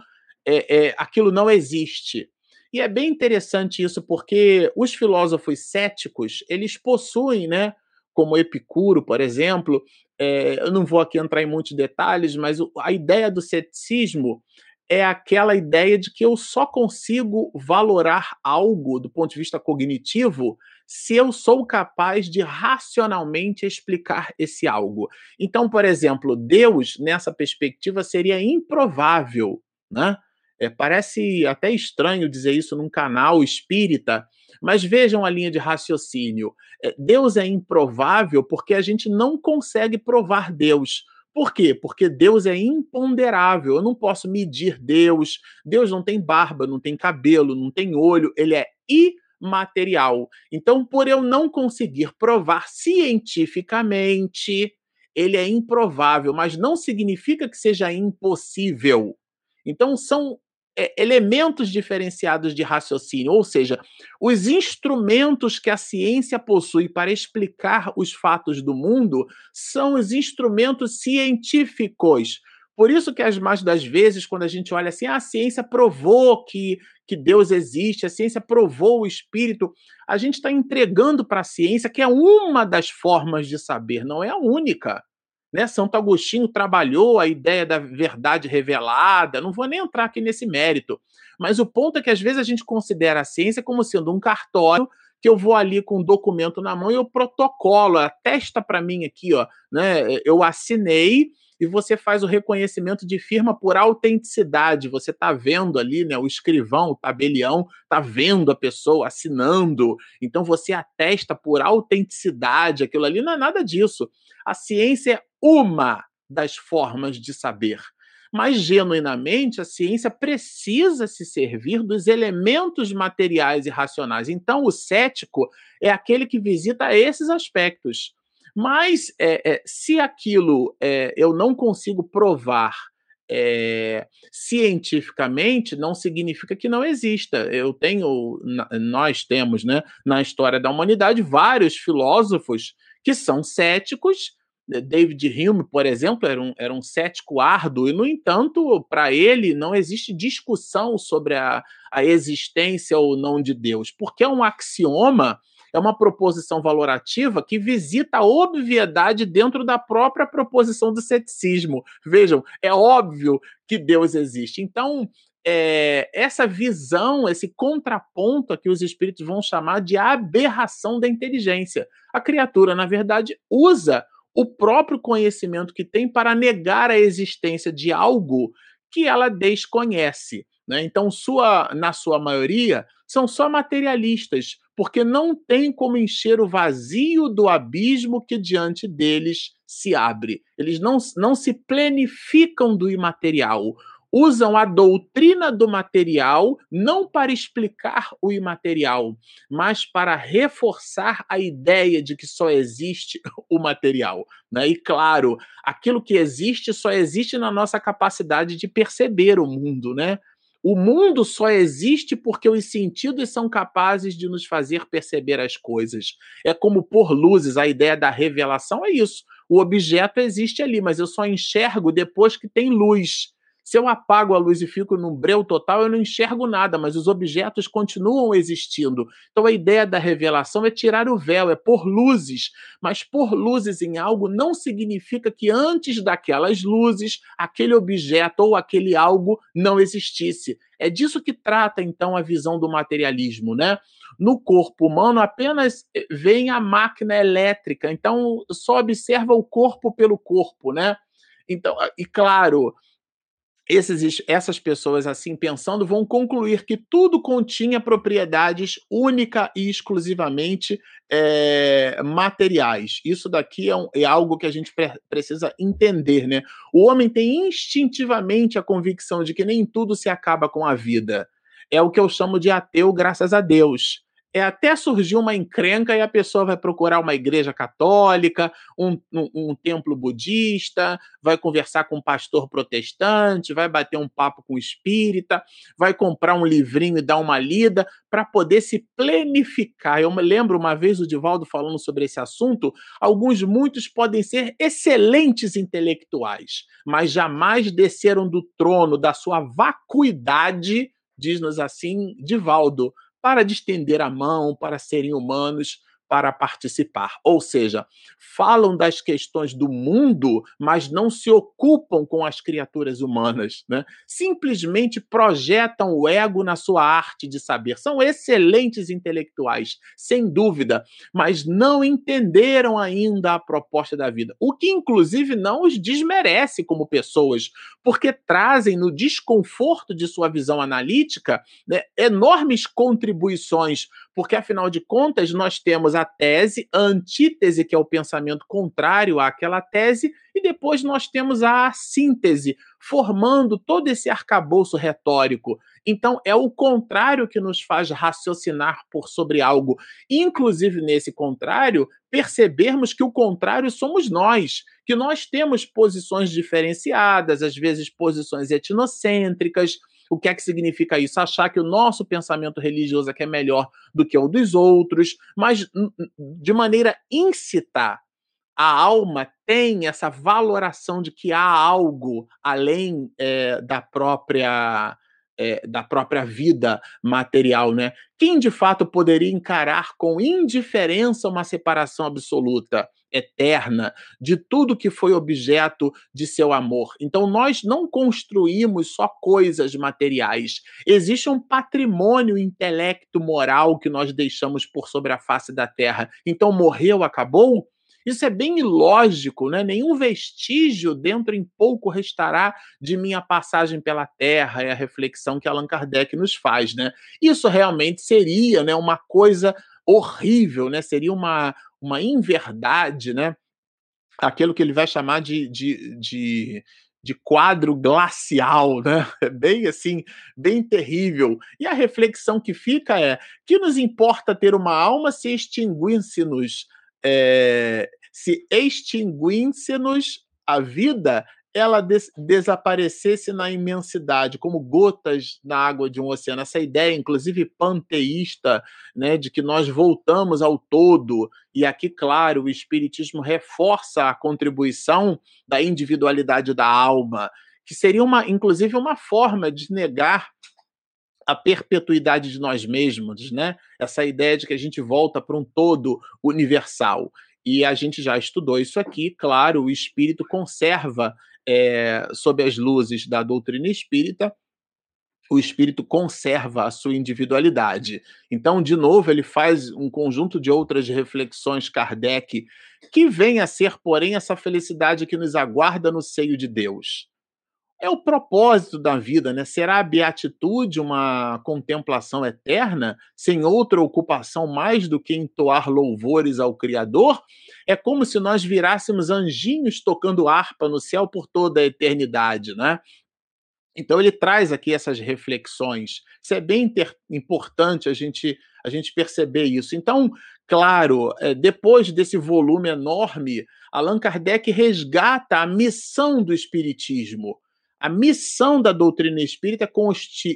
é, é, aquilo não existe. E é bem interessante isso, porque os filósofos céticos, eles possuem, né, como Epicuro, por exemplo, é, eu não vou aqui entrar em muitos detalhes, mas a ideia do ceticismo é aquela ideia de que eu só consigo valorar algo do ponto de vista cognitivo se eu sou capaz de racionalmente explicar esse algo. Então, por exemplo, Deus, nessa perspectiva, seria improvável, né? É, parece até estranho dizer isso num canal espírita, mas vejam a linha de raciocínio. É, Deus é improvável porque a gente não consegue provar Deus. Por quê? Porque Deus é imponderável. Eu não posso medir Deus. Deus não tem barba, não tem cabelo, não tem olho. Ele é imaterial. Então, por eu não conseguir provar cientificamente, ele é improvável, mas não significa que seja impossível. Então, são elementos diferenciados de raciocínio, ou seja, os instrumentos que a ciência possui para explicar os fatos do mundo são os instrumentos científicos. Por isso que as mais das vezes, quando a gente olha assim, ah, a ciência provou que, que Deus existe, a ciência provou o Espírito, a gente está entregando para a ciência que é uma das formas de saber, não é a única. Né? Santo Agostinho trabalhou a ideia da verdade revelada, não vou nem entrar aqui nesse mérito, mas o ponto é que às vezes a gente considera a ciência como sendo um cartório que eu vou ali com um documento na mão e eu protocolo, atesta para mim aqui, ó, né? Eu assinei e você faz o reconhecimento de firma por autenticidade. Você está vendo ali, né? O escrivão, o tabelião, está vendo a pessoa assinando. Então você atesta por autenticidade. Aquilo ali não é nada disso. A ciência é uma das formas de saber. Mas, genuinamente, a ciência precisa se servir dos elementos materiais e racionais. Então, o cético é aquele que visita esses aspectos. Mas, é, é, se aquilo é, eu não consigo provar é, cientificamente não significa que não exista. Eu tenho, nós temos, né, na história da humanidade, vários filósofos que são céticos. David Hume, por exemplo, era um, era um cético árduo, e, no entanto, para ele não existe discussão sobre a, a existência ou não de Deus, porque é um axioma, é uma proposição valorativa que visita a obviedade dentro da própria proposição do ceticismo. Vejam, é óbvio que Deus existe. Então, é, essa visão, esse contraponto a que os espíritos vão chamar de aberração da inteligência. A criatura, na verdade, usa o próprio conhecimento que tem para negar a existência de algo que ela desconhece. Né? Então, sua, na sua maioria, são só materialistas, porque não tem como encher o vazio do abismo que diante deles se abre. Eles não, não se plenificam do imaterial usam a doutrina do material não para explicar o imaterial, mas para reforçar a ideia de que só existe o material. Né? E claro, aquilo que existe só existe na nossa capacidade de perceber o mundo, né? O mundo só existe porque os sentidos são capazes de nos fazer perceber as coisas. É como por luzes, a ideia da revelação é isso. O objeto existe ali, mas eu só enxergo depois que tem luz. Se eu apago a luz e fico no breu total, eu não enxergo nada, mas os objetos continuam existindo. Então a ideia da revelação é tirar o véu, é pôr luzes. Mas pôr luzes em algo não significa que antes daquelas luzes, aquele objeto ou aquele algo não existisse. É disso que trata então a visão do materialismo, né? No corpo humano apenas eh, vem a máquina elétrica, então só observa o corpo pelo corpo, né? Então, e claro, esses, essas pessoas, assim pensando, vão concluir que tudo continha propriedades única e exclusivamente é, materiais. Isso daqui é, um, é, algo que a gente pre precisa entender, né? O homem tem instintivamente a convicção de que nem tudo se acaba com a vida. É o que eu chamo de ateu, graças a Deus é até surgir uma encrenca e a pessoa vai procurar uma igreja católica, um, um, um, templo budista, vai conversar com um pastor protestante, vai bater um papo com espírita, vai comprar um livrinho e dar uma lida para poder se plenificar. Eu me lembro uma vez o Divaldo falando sobre esse assunto. Alguns, muitos podem ser excelentes intelectuais, mas jamais desceram do trono da sua vacuidade, diz-nos assim Divaldo para distender a mão, para serem humanos, para participar. Ou seja, falam das questões do mundo, mas não se ocupam com as criaturas humanas. Né? Simplesmente projetam o ego na sua arte de saber. São excelentes intelectuais, sem dúvida, mas não entenderam ainda a proposta da vida. O que, inclusive, não os desmerece como pessoas, porque trazem no desconforto de sua visão analítica né, enormes contribuições, porque, afinal de contas, nós temos a tese, a antítese, que é o pensamento contrário àquela tese, e depois nós temos a síntese, formando todo esse arcabouço retórico. Então, é o contrário que nos faz raciocinar por sobre algo. Inclusive, nesse contrário, percebermos que o contrário somos nós, que nós temos posições diferenciadas, às vezes posições etnocêntricas, o que é que significa isso? Achar que o nosso pensamento religioso é que é melhor do que o dos outros, mas de maneira incitar a alma tem essa valoração de que há algo além é, da própria é, da própria vida material, né? Quem de fato poderia encarar com indiferença uma separação absoluta, eterna, de tudo que foi objeto de seu amor? Então, nós não construímos só coisas materiais. Existe um patrimônio intelecto moral que nós deixamos por sobre a face da terra. Então, morreu, acabou? Isso é bem ilógico, né? Nenhum vestígio dentro em pouco restará de minha passagem pela Terra, é a reflexão que Allan Kardec nos faz, né? Isso realmente seria, né, uma coisa horrível, né? Seria uma, uma inverdade, né? Aquilo que ele vai chamar de, de, de de quadro glacial, né? Bem assim, bem terrível. E a reflexão que fica é: que nos importa ter uma alma se extinguisse-nos é, se extinguisse-nos a vida, ela des desaparecesse na imensidade, como gotas na água de um oceano. Essa ideia, inclusive panteísta, né, de que nós voltamos ao todo. E aqui, claro, o Espiritismo reforça a contribuição da individualidade da alma, que seria, uma, inclusive, uma forma de negar a perpetuidade de nós mesmos, né? Essa ideia de que a gente volta para um todo universal. E a gente já estudou isso aqui, claro, o espírito conserva, é, sob as luzes da doutrina espírita, o espírito conserva a sua individualidade. Então, de novo, ele faz um conjunto de outras reflexões Kardec, que vem a ser, porém, essa felicidade que nos aguarda no seio de Deus é o propósito da vida, né? Será a beatitude uma contemplação eterna, sem outra ocupação mais do que entoar louvores ao Criador? É como se nós virássemos anjinhos tocando harpa no céu por toda a eternidade, né? Então ele traz aqui essas reflexões. Isso é bem importante a gente a gente perceber isso. Então, claro, é, depois desse volume enorme, Allan Kardec resgata a missão do espiritismo A missão da doutrina espírita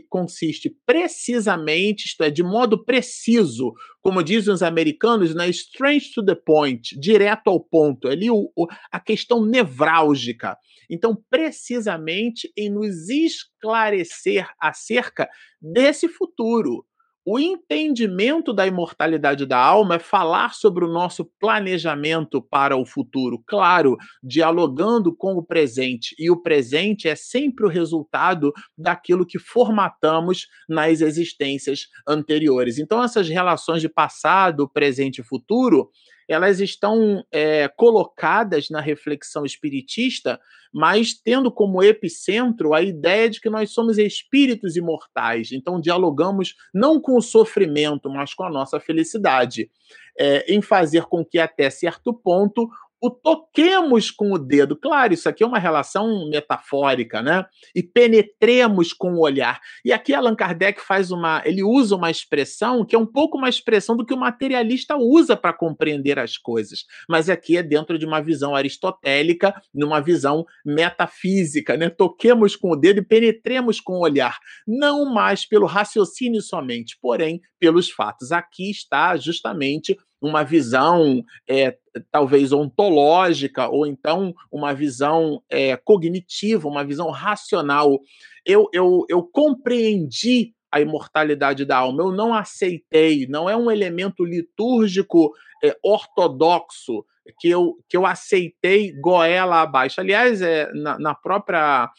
consiste precisamente, isto é, de modo preciso, como dizem os americanos, na né, straight to the point, direto ao ponto, ali o, o, a questão nevrálgica. Então, precisamente em nos esclarecer acerca desse futuro, o entendimento da imortalidade da alma é falar sobre o nosso planejamento para o futuro, claro, dialogando com o presente, e o presente é sempre o resultado daquilo que formatamos nas existências anteriores. Então, essas relações de passado, presente e futuro elas estão é, colocadas na reflexão espiritista, mas tendo como epicentro a ideia de que nós somos espíritos imortais. Então, dialogamos não com o sofrimento, mas com a nossa felicidade, é, em fazer com que, até certo ponto, o toquemos com o dedo. Claro, isso aqui é uma relação metafórica, né? E penetremos com o olhar. E aqui Allan Kardec faz uma, ele usa uma expressão que é um pouco uma expressão do que o materialista usa para compreender as coisas, mas aqui é dentro de uma visão aristotélica, numa visão metafísica, né? Toquemos com o dedo e penetremos com o olhar, não mais pelo raciocínio somente, porém pelos fatos. Aqui está justamente uma visão é, talvez ontológica, ou então uma visão é, cognitiva, uma visão racional. Eu, eu, eu compreendi a imortalidade da alma, eu não aceitei, não é um elemento litúrgico é, ortodoxo que eu, que eu aceitei goela abaixo. Aliás, é, na, na própria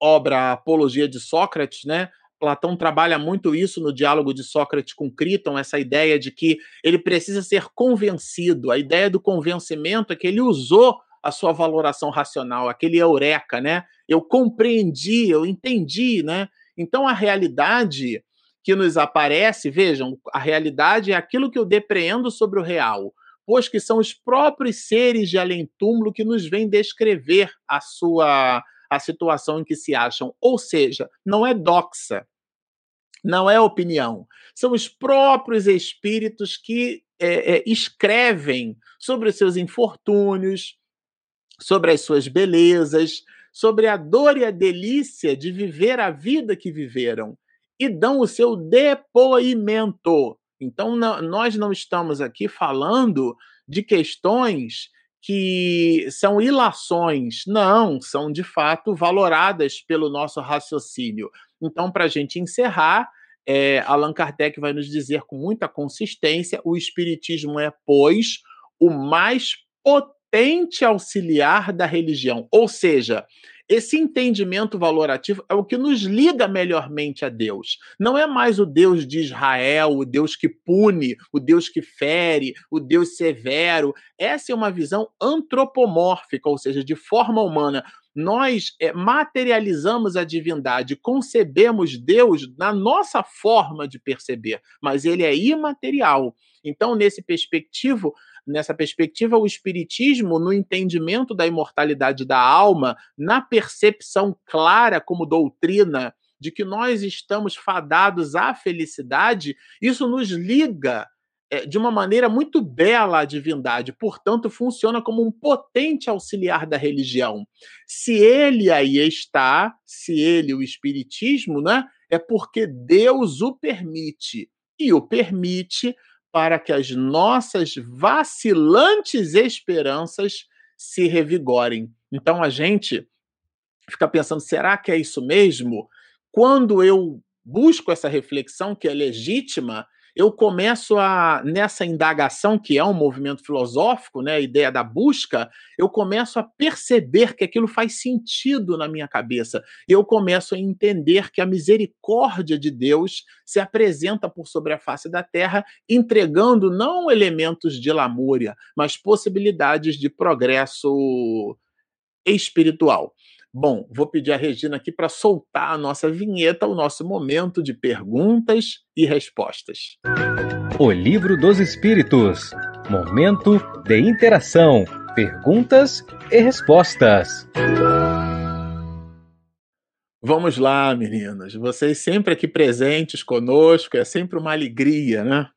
obra Apologia de Sócrates, né? Platão trabalha muito isso no diálogo de Sócrates com Criton, essa ideia de que ele precisa ser convencido. A ideia do convencimento é que ele usou a sua valoração racional, aquele eureka, né? Eu compreendi, eu entendi, né? Então a realidade que nos aparece, vejam, a realidade é aquilo que eu depreendo sobre o real, pois que são os próprios seres de além-túmulo que nos vêm descrever a sua a situação em que se acham. Ou seja, não é doxa, não é opinião. São os próprios espíritos que é, é, escrevem sobre os seus infortúnios, sobre as suas belezas, sobre a dor e a delícia de viver a vida que viveram e dão o seu depoimento. Então, nós não estamos aqui falando de questões que são ilações. Não, são de fato valoradas pelo nosso raciocínio. Então, para a gente encerrar, é, Allan Kardec vai nos dizer com muita consistência: o Espiritismo é, pois, o mais potente auxiliar da religião. Ou seja, esse entendimento valorativo é o que nos liga melhormente a Deus. Não é mais o Deus de Israel, o Deus que pune, o Deus que fere, o Deus severo. Essa é uma visão antropomórfica, ou seja, de forma humana. Nós é, materializamos a divindade, concebemos Deus na nossa forma de perceber, mas ele é imaterial. Então, nesse perspectivo, nessa perspectiva, o Espiritismo, no entendimento da imortalidade da alma, na percepção clara como doutrina de que nós estamos fadados à felicidade, isso nos liga é, de uma maneira muito bela à divindade, portanto, funciona como um potente auxiliar da religião. Se ele aí está, se ele, o Espiritismo, né, é porque Deus o permite. E o permite para que as nossas vacilantes esperanças se revigorem. Então a gente fica pensando: será que é isso mesmo? Quando eu busco essa reflexão que é legítima, eu começo a, nessa indagação, que é um movimento filosófico, né, a ideia da busca, eu começo a perceber que aquilo faz sentido na minha cabeça. Eu começo a entender que a misericórdia de Deus se apresenta por sobre a face da terra, entregando não elementos de lamúria, mas possibilidades de progresso espiritual. Bom, vou pedir a Regina aqui para soltar a nossa vinheta, o nosso momento de perguntas e respostas. O Livro dos Espíritos Momento de interação, perguntas e respostas. Vamos lá, meninas. Vocês sempre aqui presentes conosco, é sempre uma alegria, né?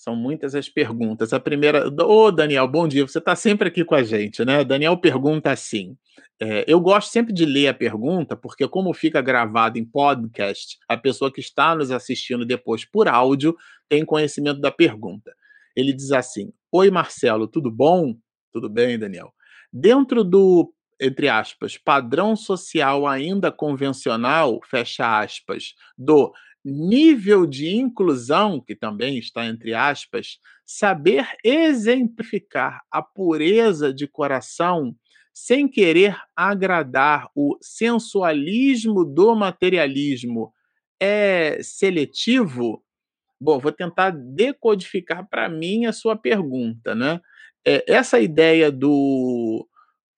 São muitas as perguntas. A primeira, ô oh, Daniel, bom dia. Você está sempre aqui com a gente, né? Daniel pergunta assim: é, eu gosto sempre de ler a pergunta, porque, como fica gravado em podcast, a pessoa que está nos assistindo depois por áudio tem conhecimento da pergunta. Ele diz assim: Oi, Marcelo, tudo bom? Tudo bem, Daniel. Dentro do, entre aspas, padrão social ainda convencional, fecha aspas, do nível de inclusão, que também está entre aspas, saber exemplificar a pureza de coração sem querer agradar o sensualismo do materialismo é seletivo? Bom, vou tentar decodificar para mim a sua pergunta, né? É, essa ideia do,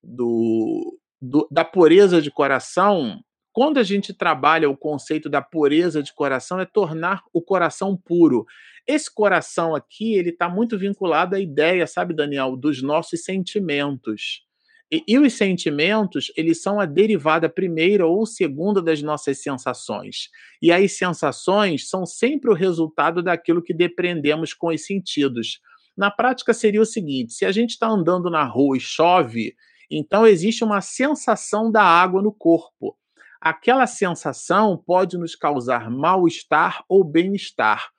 do, do, da pureza de coração quando a gente trabalha o conceito da pureza de coração, é tornar o coração puro. Esse coração aqui, ele está muito vinculado à ideia, sabe, Daniel, dos nossos sentimentos. E, e, os sentimentos, eles são a derivada primeira ou segunda das nossas sensações. E as sensações são sempre o resultado daquilo que depreendemos com os sentidos. Na prática, seria o seguinte: se a gente está andando na rua e chove, então existe uma sensação da água no corpo aquela sensação pode nos causar mal-estar ou bem-estar.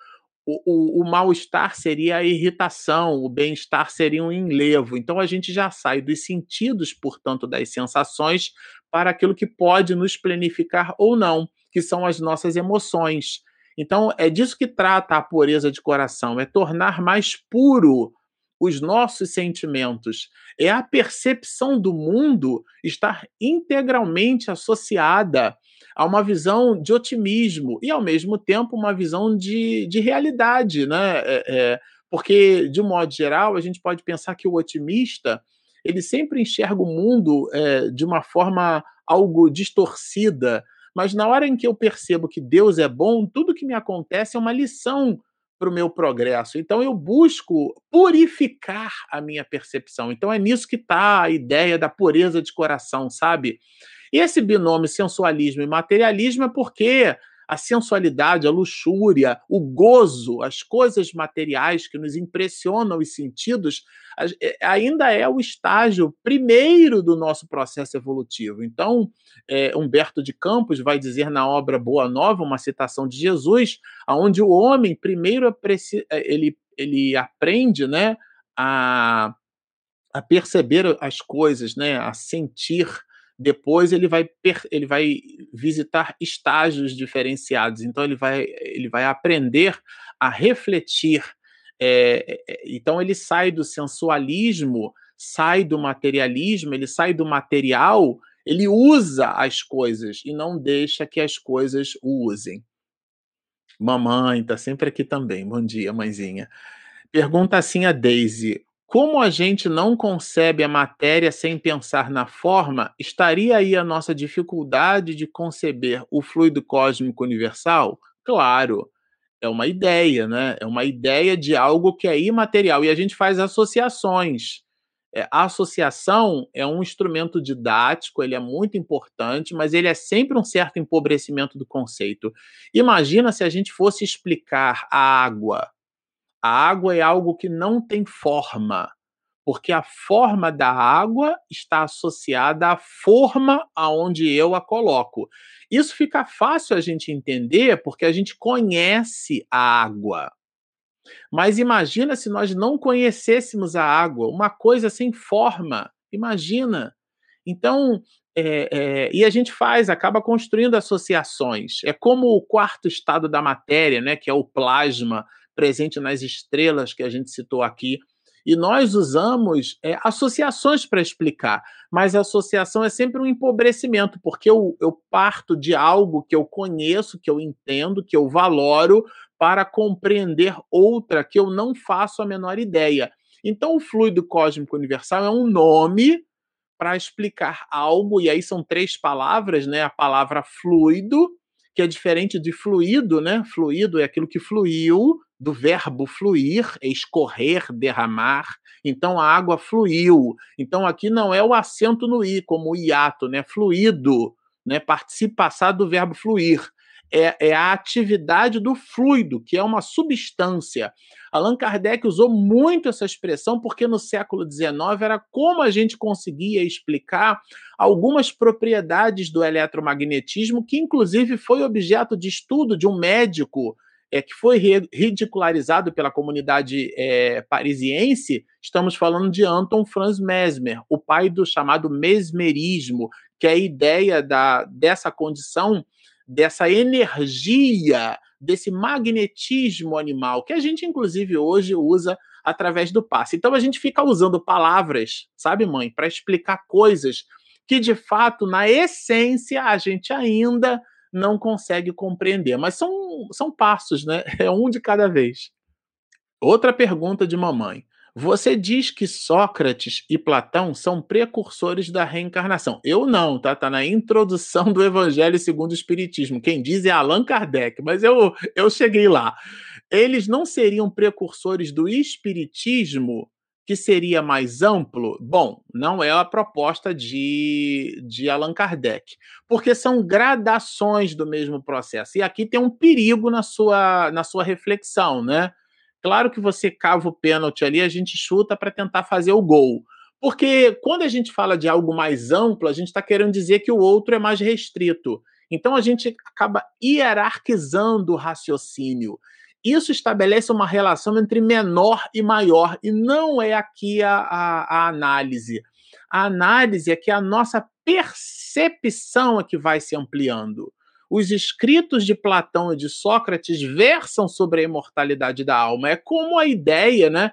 O, o, o mal-estar seria a irritação, o bem-estar seria um enlevo. Então a gente já sai dos sentidos, portanto, das sensações, para aquilo que pode nos planificar ou não, que são as nossas emoções. Então é disso que trata a pureza de coração, é tornar mais puro os nossos sentimentos, é a percepção do mundo estar integralmente associada a uma visão de otimismo e, ao mesmo tempo, uma visão de, de realidade, né? É, é, porque, de um modo geral, a gente pode pensar que o otimista ele sempre enxerga o mundo é, de uma forma algo distorcida, mas na hora em que eu percebo que Deus é bom, tudo que me acontece é uma lição para o meu progresso. Então eu busco purificar a minha percepção. Então é nisso que está a ideia da pureza de coração, sabe? E esse binômio sensualismo e materialismo é porque a sensualidade, a luxúria, o gozo, as coisas materiais que nos impressionam os sentidos, é, ainda é o estágio primeiro do nosso processo evolutivo. Então, é, Humberto de Campos vai dizer na obra Boa Nova, uma citação de Jesus, aonde o homem primeiro é, ele, ele aprende né, a, a perceber as coisas, né, a sentir depois ele vai, ele vai visitar estágios diferenciados. Então ele vai, ele vai aprender a refletir. É, então ele sai do sensualismo, sai do materialismo, ele sai do material, ele usa as coisas e não deixa que as coisas o usem. Mamãe está sempre aqui também. Bom dia, mãezinha. Pergunta assim a Daisy: como a gente não concebe a matéria sem pensar na forma, estaria aí a nossa dificuldade de conceber o fluido cósmico universal? Claro, é uma ideia, né? É uma ideia de algo que é imaterial e a gente faz associações. É, a associação é um instrumento didático, ele é muito importante, mas ele é sempre um certo empobrecimento do conceito. Imagina se a gente fosse explicar a água a água é algo que não tem forma, porque a forma da água está associada à forma aonde eu a coloco. Isso fica fácil a gente entender porque a gente conhece a água. Mas imagina se nós não conhecêssemos a água, uma coisa sem forma. Imagina. Então, é, é, e a gente faz, acaba construindo associações. É como o quarto estado da matéria, né, que é o plasma, presente nas estrelas que a gente citou aqui. E nós usamos é, associações para explicar, mas a associação é sempre um empobrecimento, porque eu, eu parto de algo que eu conheço, que eu entendo, que eu valoro, para compreender outra que eu não faço a menor ideia. Então, o fluido cósmico universal é um nome para explicar algo, e aí são três palavras, né? A palavra fluido, que é diferente de fluido, né? Fluido é aquilo que fluiu, do verbo fluir, escorrer, derramar. Então a água fluiu. Então aqui não é o acento no i, como o hiato, né? Fluido, né? Participe passado do verbo fluir. é, é, a atividade do fluido, que é uma substância. Allan Kardec usou muito essa expressão porque no século XIX era como a gente conseguia explicar algumas propriedades do eletromagnetismo, que inclusive foi objeto de estudo de um médico é, que foi ridicularizado pela comunidade é, parisiense, estamos falando de Anton Franz Mesmer, o pai do chamado mesmerismo, que é a ideia da, dessa condição, dessa energia, desse magnetismo animal, que a gente, inclusive, hoje usa através do passe. Então, a gente fica usando palavras, sabe, mãe, para explicar coisas que, de fato, na essência, a gente ainda não consegue compreender. Mas são, são passos, né? É um de cada vez. Outra pergunta de mamãe. Você diz que Sócrates e Platão são precursores da reencarnação. Eu não, tá? Tá na introdução do Evangelho segundo o Espiritismo. Quem diz é Allan Kardec, mas eu, eu cheguei lá. Eles não seriam precursores do Espiritismo que seria mais amplo? Bom, não é a proposta de, de Allan Kardec, porque são gradações do mesmo processo. E aqui tem um perigo na sua, na sua reflexão, né? Claro que você cava o pênalti ali, a gente chuta para tentar fazer o gol. Porque quando a gente fala de algo mais amplo, a gente está querendo dizer que o outro é mais restrito. Então a gente acaba hierarquizando o raciocínio. Isso estabelece uma relação entre menor e maior, e não é aqui a, a, a análise. A análise é que a nossa percepção é que vai se ampliando. Os escritos de Platão e de Sócrates versam sobre a imortalidade da alma. É como a ideia, né?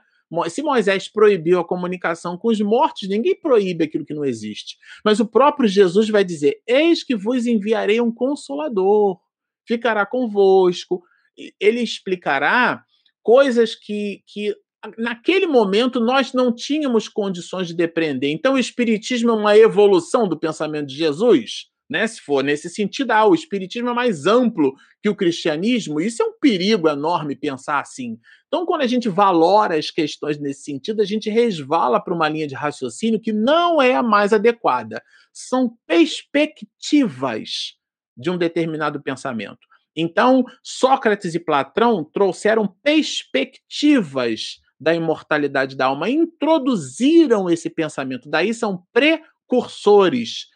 Se Moisés proibiu a comunicação com os mortos, ninguém proíbe aquilo que não existe. Mas o próprio Jesus vai dizer: Eis que vos enviarei um consolador, ficará convosco, ele explicará coisas que, que naquele momento nós não tínhamos condições de depreender. Então, o Espiritismo é uma evolução do pensamento de Jesus? Né? Se for nesse sentido, ah, o Espiritismo é mais amplo que o cristianismo, isso é um perigo enorme pensar assim. Então, quando a gente valora as questões nesse sentido, a gente resvala para uma linha de raciocínio que não é a mais adequada. São perspectivas de um determinado pensamento. Então, Sócrates e Platão trouxeram perspectivas da imortalidade da alma, introduziram esse pensamento. Daí são precursores,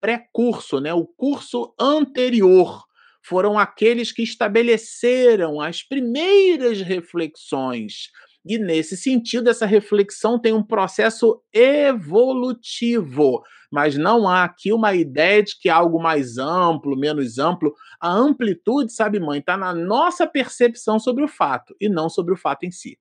pré-curso, né? o curso anterior. Foram aqueles que estabeleceram as primeiras reflexões. E nesse sentido, essa reflexão tem um processo evolutivo mas não há aqui uma ideia de que algo mais amplo, menos amplo. A amplitude, sabe, mãe, está na nossa percepção sobre o fato e não sobre o fato em si.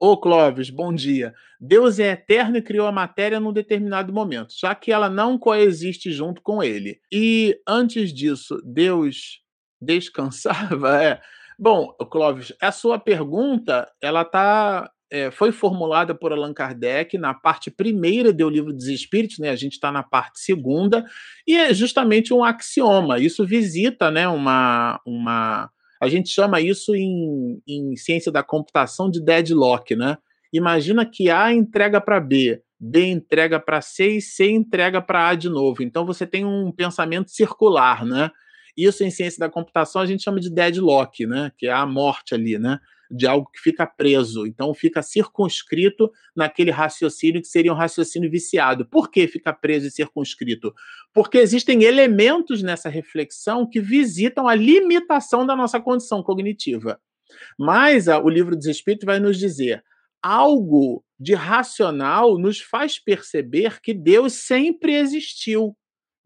Ô Clóvis, bom dia. Deus é eterno e criou a matéria num determinado momento, já que ela não coexiste junto com ele. E antes disso, Deus descansava? É. Bom, Clóvis, a sua pergunta, ela está é, foi formulada por Allan Kardec na parte primeira do Livro dos Espíritos, né? A gente está na parte segunda, e é justamente um axioma. Isso visita, né? Uma, uma, a gente chama isso em, em ciência da computação de deadlock, né? Imagina que A entrega para B, B entrega para C e C entrega para A de novo. Então você tem um pensamento circular, né? Isso em ciência da computação a gente chama de deadlock, né? Que é a morte ali, né? de algo que fica preso. Então fica circunscrito naquele raciocínio que seria um raciocínio viciado. Por que fica preso e circunscrito? Porque existem elementos nessa reflexão que visitam a limitação da nossa condição cognitiva. Mas a, o livro dos Espíritos vai nos dizer algo de racional nos faz perceber que Deus sempre existiu.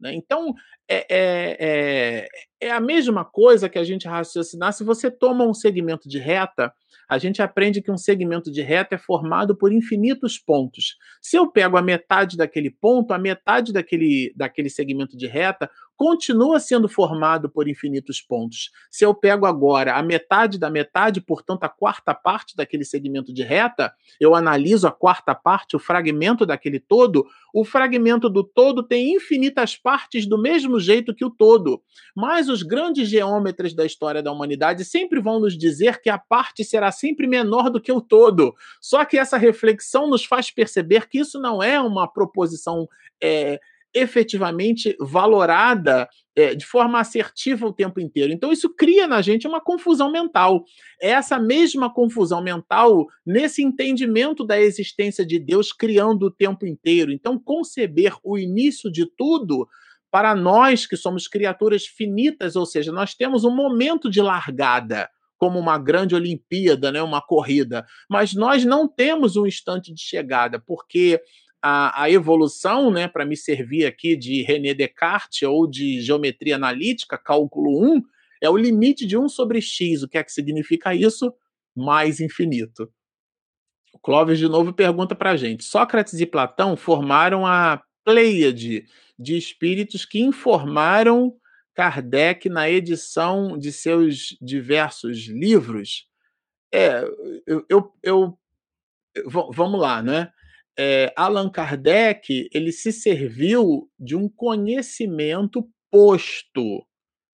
Né? Então, é, é, é, é, a mesma coisa que a gente raciocinar. Se você toma um segmento de reta, a gente aprende que um segmento de reta é formado por infinitos pontos. Se eu pego a metade daquele ponto, a metade daquele, daquele segmento de reta continua sendo formado por infinitos pontos. Se eu pego agora a metade da metade, portanto, a quarta parte daquele segmento de reta, eu analiso a quarta parte, o fragmento daquele todo, o fragmento do todo tem infinitas partes do mesmo jeito que o todo. Mas os grandes geômetras da história da humanidade sempre vão nos dizer que a parte será sempre menor do que o todo. Só que essa reflexão nos faz perceber que isso não é uma proposição. É, efetivamente valorada é, de forma assertiva o tempo inteiro. Então, isso cria na gente uma confusão mental. É essa mesma confusão mental nesse entendimento da existência de Deus criando o tempo inteiro. Então, conceber o início de tudo para nós que somos criaturas finitas, ou seja, nós temos um momento de largada, como uma grande Olimpíada, né, uma corrida, mas nós não temos um instante de chegada, porque a, a evolução, né, para me servir aqui de René Descartes ou de geometria analítica, cálculo 1, é o limite de 1 sobre x. O que é que significa isso? Mais infinito. O Clóvis de novo pergunta para a gente: Sócrates e Platão formaram a pleiade de espíritos que informaram Kardec na edição de seus diversos livros. É, eu, eu, eu vamos lá, né? É, Allan Kardec ele se serviu de um conhecimento posto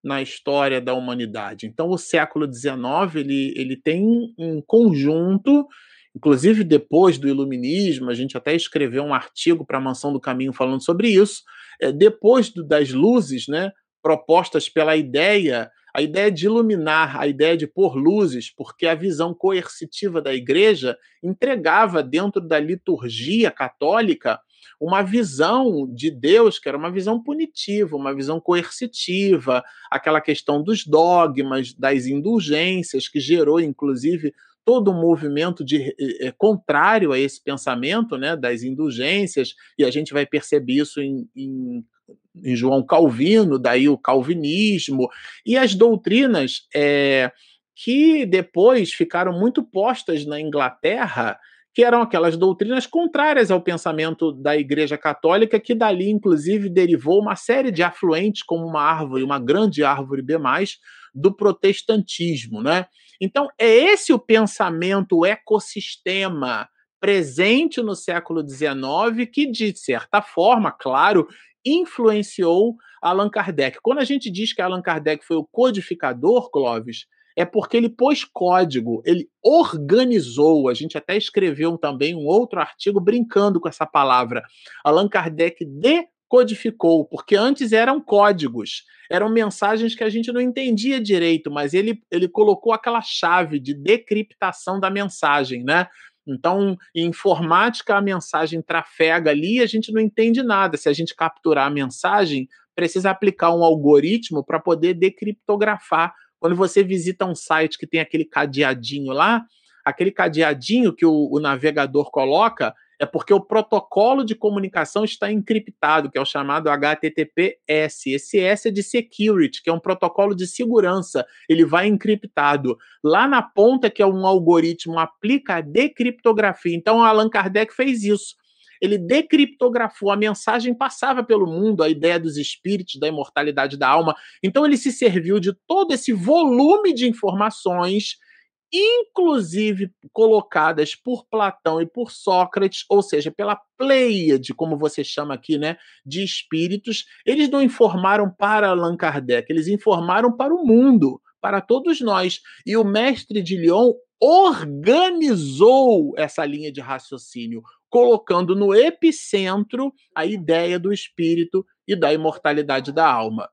na história da humanidade. Então, o século XIX ele, ele tem um conjunto, inclusive depois do Iluminismo, a gente até escreveu um artigo para a Mansão do Caminho falando sobre isso. É, depois do, das luzes, né, propostas pela ideia a ideia de iluminar, a ideia de pôr luzes, porque a visão coercitiva da igreja entregava dentro da liturgia católica uma visão de Deus que era uma visão punitiva, uma visão coercitiva, aquela questão dos dogmas, das indulgências, que gerou, inclusive, todo um movimento de, é, contrário a esse pensamento né, das indulgências, e a gente vai perceber isso em, em em João Calvino, daí o calvinismo, e as doutrinas é, que depois ficaram muito postas na Inglaterra, que eram aquelas doutrinas contrárias ao pensamento da Igreja Católica, que dali, inclusive, derivou uma série de afluentes, como uma árvore, uma grande árvore B, do protestantismo. Né? Então, é esse o pensamento, o ecossistema presente no século XIX, que, de certa forma, claro, influenciou Allan Kardec. Quando a gente diz que Allan Kardec foi o codificador, Clóvis, é porque ele pôs código, ele organizou. A gente até escreveu também um outro artigo brincando com essa palavra. Allan Kardec decodificou, porque antes eram códigos, eram mensagens que a gente não entendia direito, mas ele, ele colocou aquela chave de decriptação da mensagem, né? Então, em informática, a mensagem trafega ali e a gente não entende nada. Se a gente capturar a mensagem, precisa aplicar um algoritmo para poder decriptografar. Quando você visita um site que tem aquele cadeadinho lá, aquele cadeadinho que o, o navegador coloca é porque o protocolo de comunicação está encriptado, que é o chamado HTTPS. Esse S é de security, que é um protocolo de segurança. Ele vai encriptado. Lá na ponta, que é um algoritmo, aplica a decriptografia. Então, Allan Kardec fez isso. Ele decriptografou, a mensagem passava pelo mundo, a ideia dos espíritos, da imortalidade da alma. Então, ele se serviu de todo esse volume de informações inclusive colocadas por Platão e por Sócrates, ou seja, pela pleiade, como você chama aqui, né, de espíritos, eles não informaram para Allan Kardec, eles informaram para o mundo, para todos nós. E o mestre de Lyon organizou essa linha de raciocínio, colocando no epicentro a ideia do espírito e da imortalidade da alma.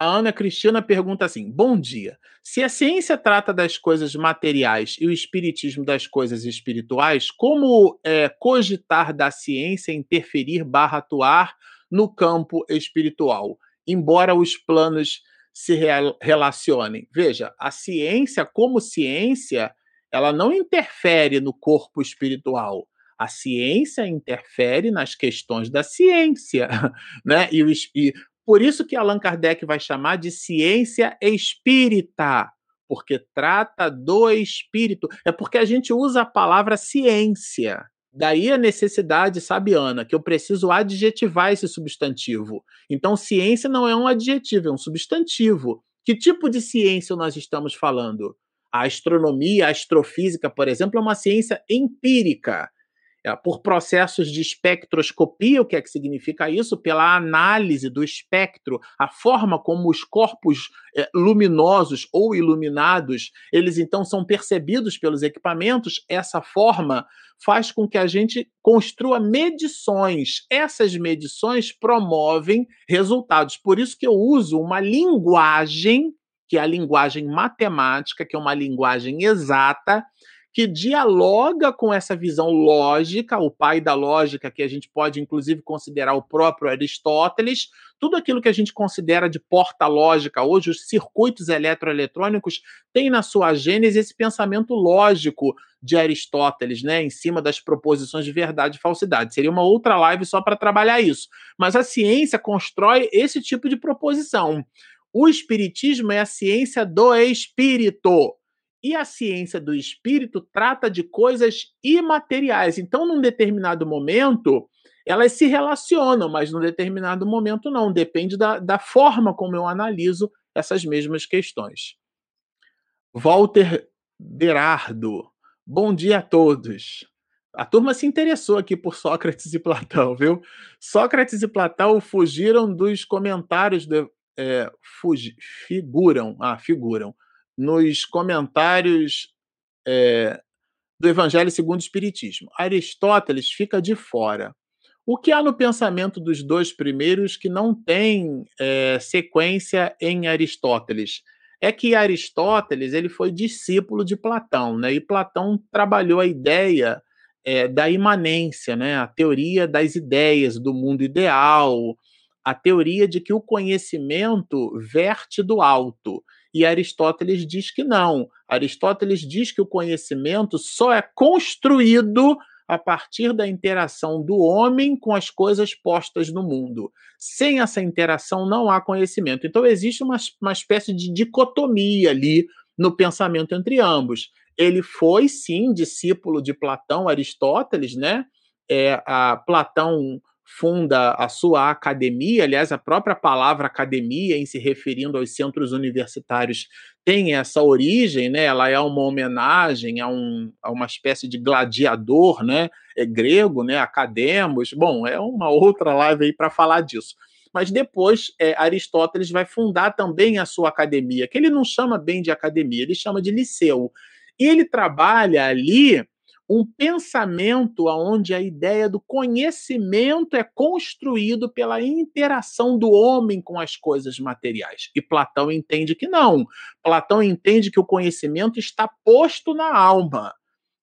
A Ana Cristina pergunta assim: Bom dia. Se a ciência trata das coisas materiais e o espiritismo das coisas espirituais, como é, cogitar da ciência interferir barra atuar no campo espiritual, embora os planos se re relacionem? Veja, a ciência, como ciência, ela não interfere no corpo espiritual. A ciência interfere nas questões da ciência, né? E, e por isso que Allan Kardec vai chamar de ciência espírita, porque trata do espírito. É porque a gente usa a palavra ciência. Daí a necessidade, sabe, Ana, que eu preciso adjetivar esse substantivo. Então, ciência não é um adjetivo, é um substantivo. Que tipo de ciência nós estamos falando? A astronomia, a astrofísica, por exemplo, é uma ciência empírica. É, por processos de espectroscopia. O que é que significa isso? Pela análise do espectro, a forma como os corpos é, luminosos ou iluminados, eles então são percebidos pelos equipamentos. Essa forma faz com que a gente construa medições. Essas medições promovem resultados. Por isso que eu uso uma linguagem, que é a linguagem matemática, que é uma linguagem exata, que dialoga com essa visão lógica, o pai da lógica, que a gente pode inclusive considerar o próprio Aristóteles, tudo aquilo que a gente considera de porta lógica hoje, os circuitos eletroeletrônicos, tem na sua gênese esse pensamento lógico de Aristóteles, né, em cima das proposições de verdade e falsidade. Seria uma outra live só para trabalhar isso. Mas a ciência constrói esse tipo de proposição. O espiritismo é a ciência do espírito. E a ciência do espírito trata de coisas imateriais. Então, num determinado momento, elas se relacionam, mas num determinado momento não. Depende da, da forma como eu analiso essas mesmas questões. Walter Berardo. Bom dia a todos. A turma se interessou aqui por Sócrates e Platão, viu? Sócrates e Platão fugiram dos comentários de, é, fugi, figuram, ah, figuram nos comentários é, do Evangelho segundo o Espiritismo. Aristóteles fica de fora. O que há no pensamento dos dois primeiros que não tem é, sequência em Aristóteles? É que Aristóteles ele foi discípulo de Platão, né? E Platão trabalhou a ideia é, da imanência, né? A teoria das ideias do mundo ideal, a teoria de que o conhecimento verte do alto. E Aristóteles diz que não. Aristóteles diz que o conhecimento só é construído a partir da interação do homem com as coisas postas no mundo. Sem essa interação não há conhecimento. Então existe uma, uma espécie de dicotomia ali no pensamento entre ambos. Ele foi, sim, discípulo de Platão, Aristóteles, né? É, a Platão funda a sua academia, aliás, a própria palavra academia, em se referindo aos centros universitários, tem essa origem, né? ela é uma homenagem a, um, a uma espécie de gladiador né? é grego, né? academos. Bom, é uma outra live aí para falar disso. Mas depois é, Aristóteles vai fundar também a sua academia, que ele não chama bem de academia, ele chama de liceu. E ele trabalha ali um pensamento onde a ideia do conhecimento é construído pela interação do homem com as coisas materiais. E Platão entende que não. Platão entende que o conhecimento está posto na alma,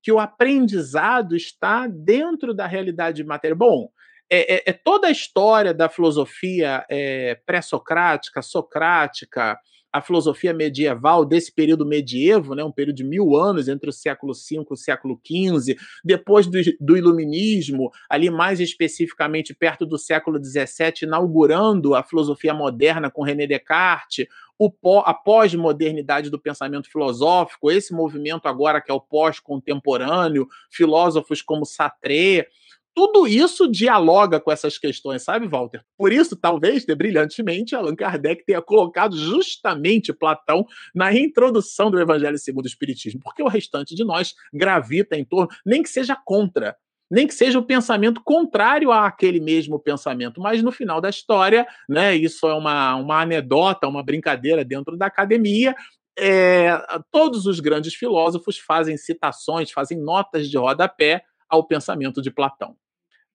que o aprendizado está dentro da realidade material. Bom, é, é, é toda a história da filosofia é, pré-socrática, socrática, a filosofia medieval desse período medievo, né, um período de mil anos, entre o século V e o século XV, depois do, do iluminismo, ali mais especificamente perto do século XVII, inaugurando a filosofia moderna com René Descartes, o pó, a pós-modernidade do pensamento filosófico, esse movimento agora que é o pós-contemporâneo, filósofos como Sartre, tudo isso dialoga com essas questões, sabe, Walter? Por isso, talvez, de brilhantemente, Allan Kardec tenha colocado justamente Platão na introdução do Evangelho segundo o Espiritismo, porque o restante de nós gravita em torno, nem que seja contra, nem que seja o pensamento contrário àquele mesmo pensamento, mas no final da história, né, isso é uma, uma anedota, uma brincadeira dentro da academia, é, todos os grandes filósofos fazem citações, fazem notas de rodapé ao pensamento de Platão.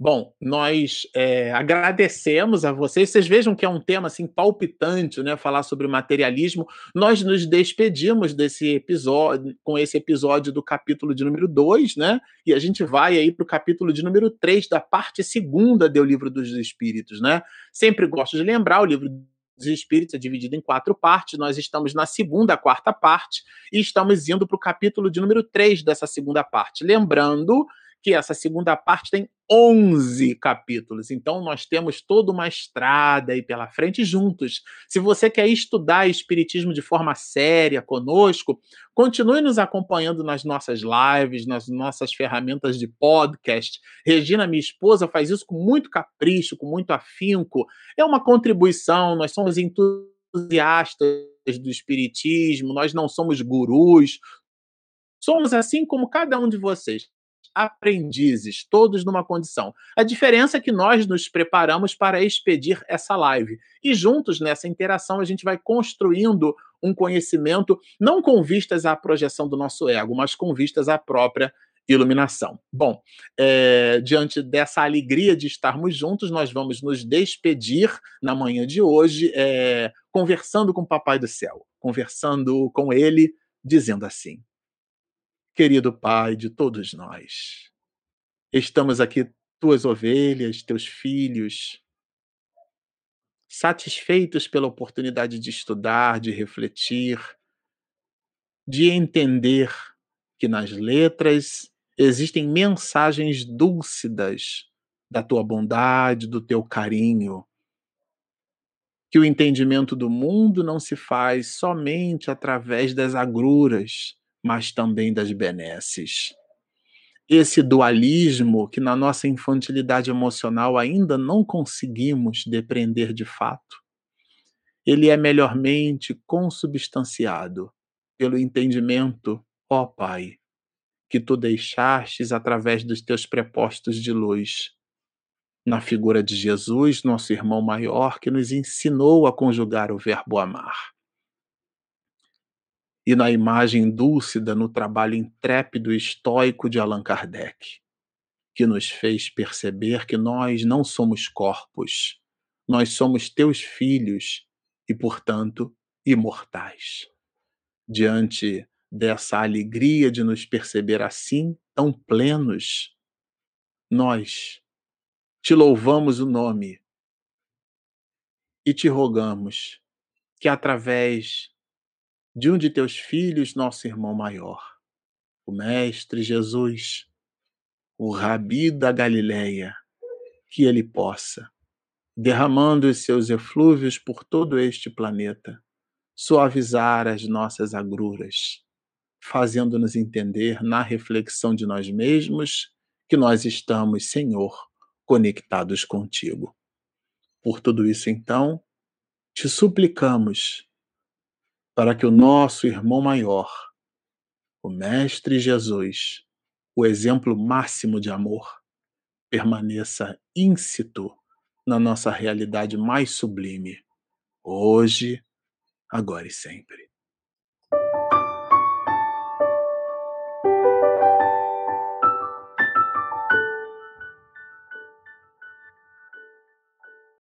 Bom, nós é, agradecemos a vocês. Vocês vejam que é um tema assim palpitante, né? Falar sobre o materialismo. Nós nos despedimos desse episódio, com esse episódio do capítulo de número 2, né? E a gente vai aí para o capítulo de número 3, da parte segunda do Livro dos Espíritos, né? Sempre gosto de lembrar, o livro dos Espíritos é dividido em quatro partes. Nós estamos na segunda, quarta parte, e estamos indo para o capítulo de número 3 dessa segunda parte. Lembrando que essa segunda parte tem 11 capítulos. Então nós temos toda uma estrada aí pela frente juntos. Se você quer estudar espiritismo de forma séria conosco, continue nos acompanhando nas nossas lives, nas nossas ferramentas de podcast. Regina, minha esposa, faz isso com muito capricho, com muito afinco. É uma contribuição, nós somos entusiastas do espiritismo, nós não somos gurus. Somos assim como cada um de vocês aprendizes, todos numa condição. A diferença é que nós nos preparamos para expedir essa live. E juntos nessa interação a gente vai construindo um conhecimento, não com vistas à projeção do nosso ego, mas com vistas à própria iluminação. Bom, é, diante dessa alegria de estarmos juntos, nós vamos nos despedir na manhã de hoje, é, conversando com o Papai do Céu, conversando com Ele, dizendo assim: Querido Pai de todos nós, estamos aqui, tuas ovelhas, teus filhos, satisfeitos pela oportunidade de estudar, de refletir, de entender que nas letras existem mensagens dúlcidas da tua bondade, do teu carinho. Que o entendimento do mundo não se faz somente através das agruras, mas também das benesses. Esse dualismo que na nossa infantilidade emocional ainda não conseguimos depreender de fato, ele é melhormente consubstanciado pelo entendimento, ó Pai, que tu deixastes através dos teus prepostos de luz, na figura de Jesus, nosso irmão maior, que nos ensinou a conjugar o verbo amar. E na imagem dúlcida no trabalho intrépido e estoico de Allan Kardec, que nos fez perceber que nós não somos corpos, nós somos teus filhos e, portanto, imortais. Diante dessa alegria de nos perceber assim, tão plenos, nós te louvamos o nome e te rogamos que através de um de teus filhos, nosso irmão maior, o Mestre Jesus, o Rabi da Galileia, que ele possa, derramando os seus eflúvios por todo este planeta, suavizar as nossas agruras, fazendo-nos entender na reflexão de nós mesmos que nós estamos, Senhor, conectados contigo. Por tudo isso, então, te suplicamos para que o nosso irmão maior, o Mestre Jesus, o exemplo máximo de amor, permaneça íncito na nossa realidade mais sublime, hoje, agora e sempre.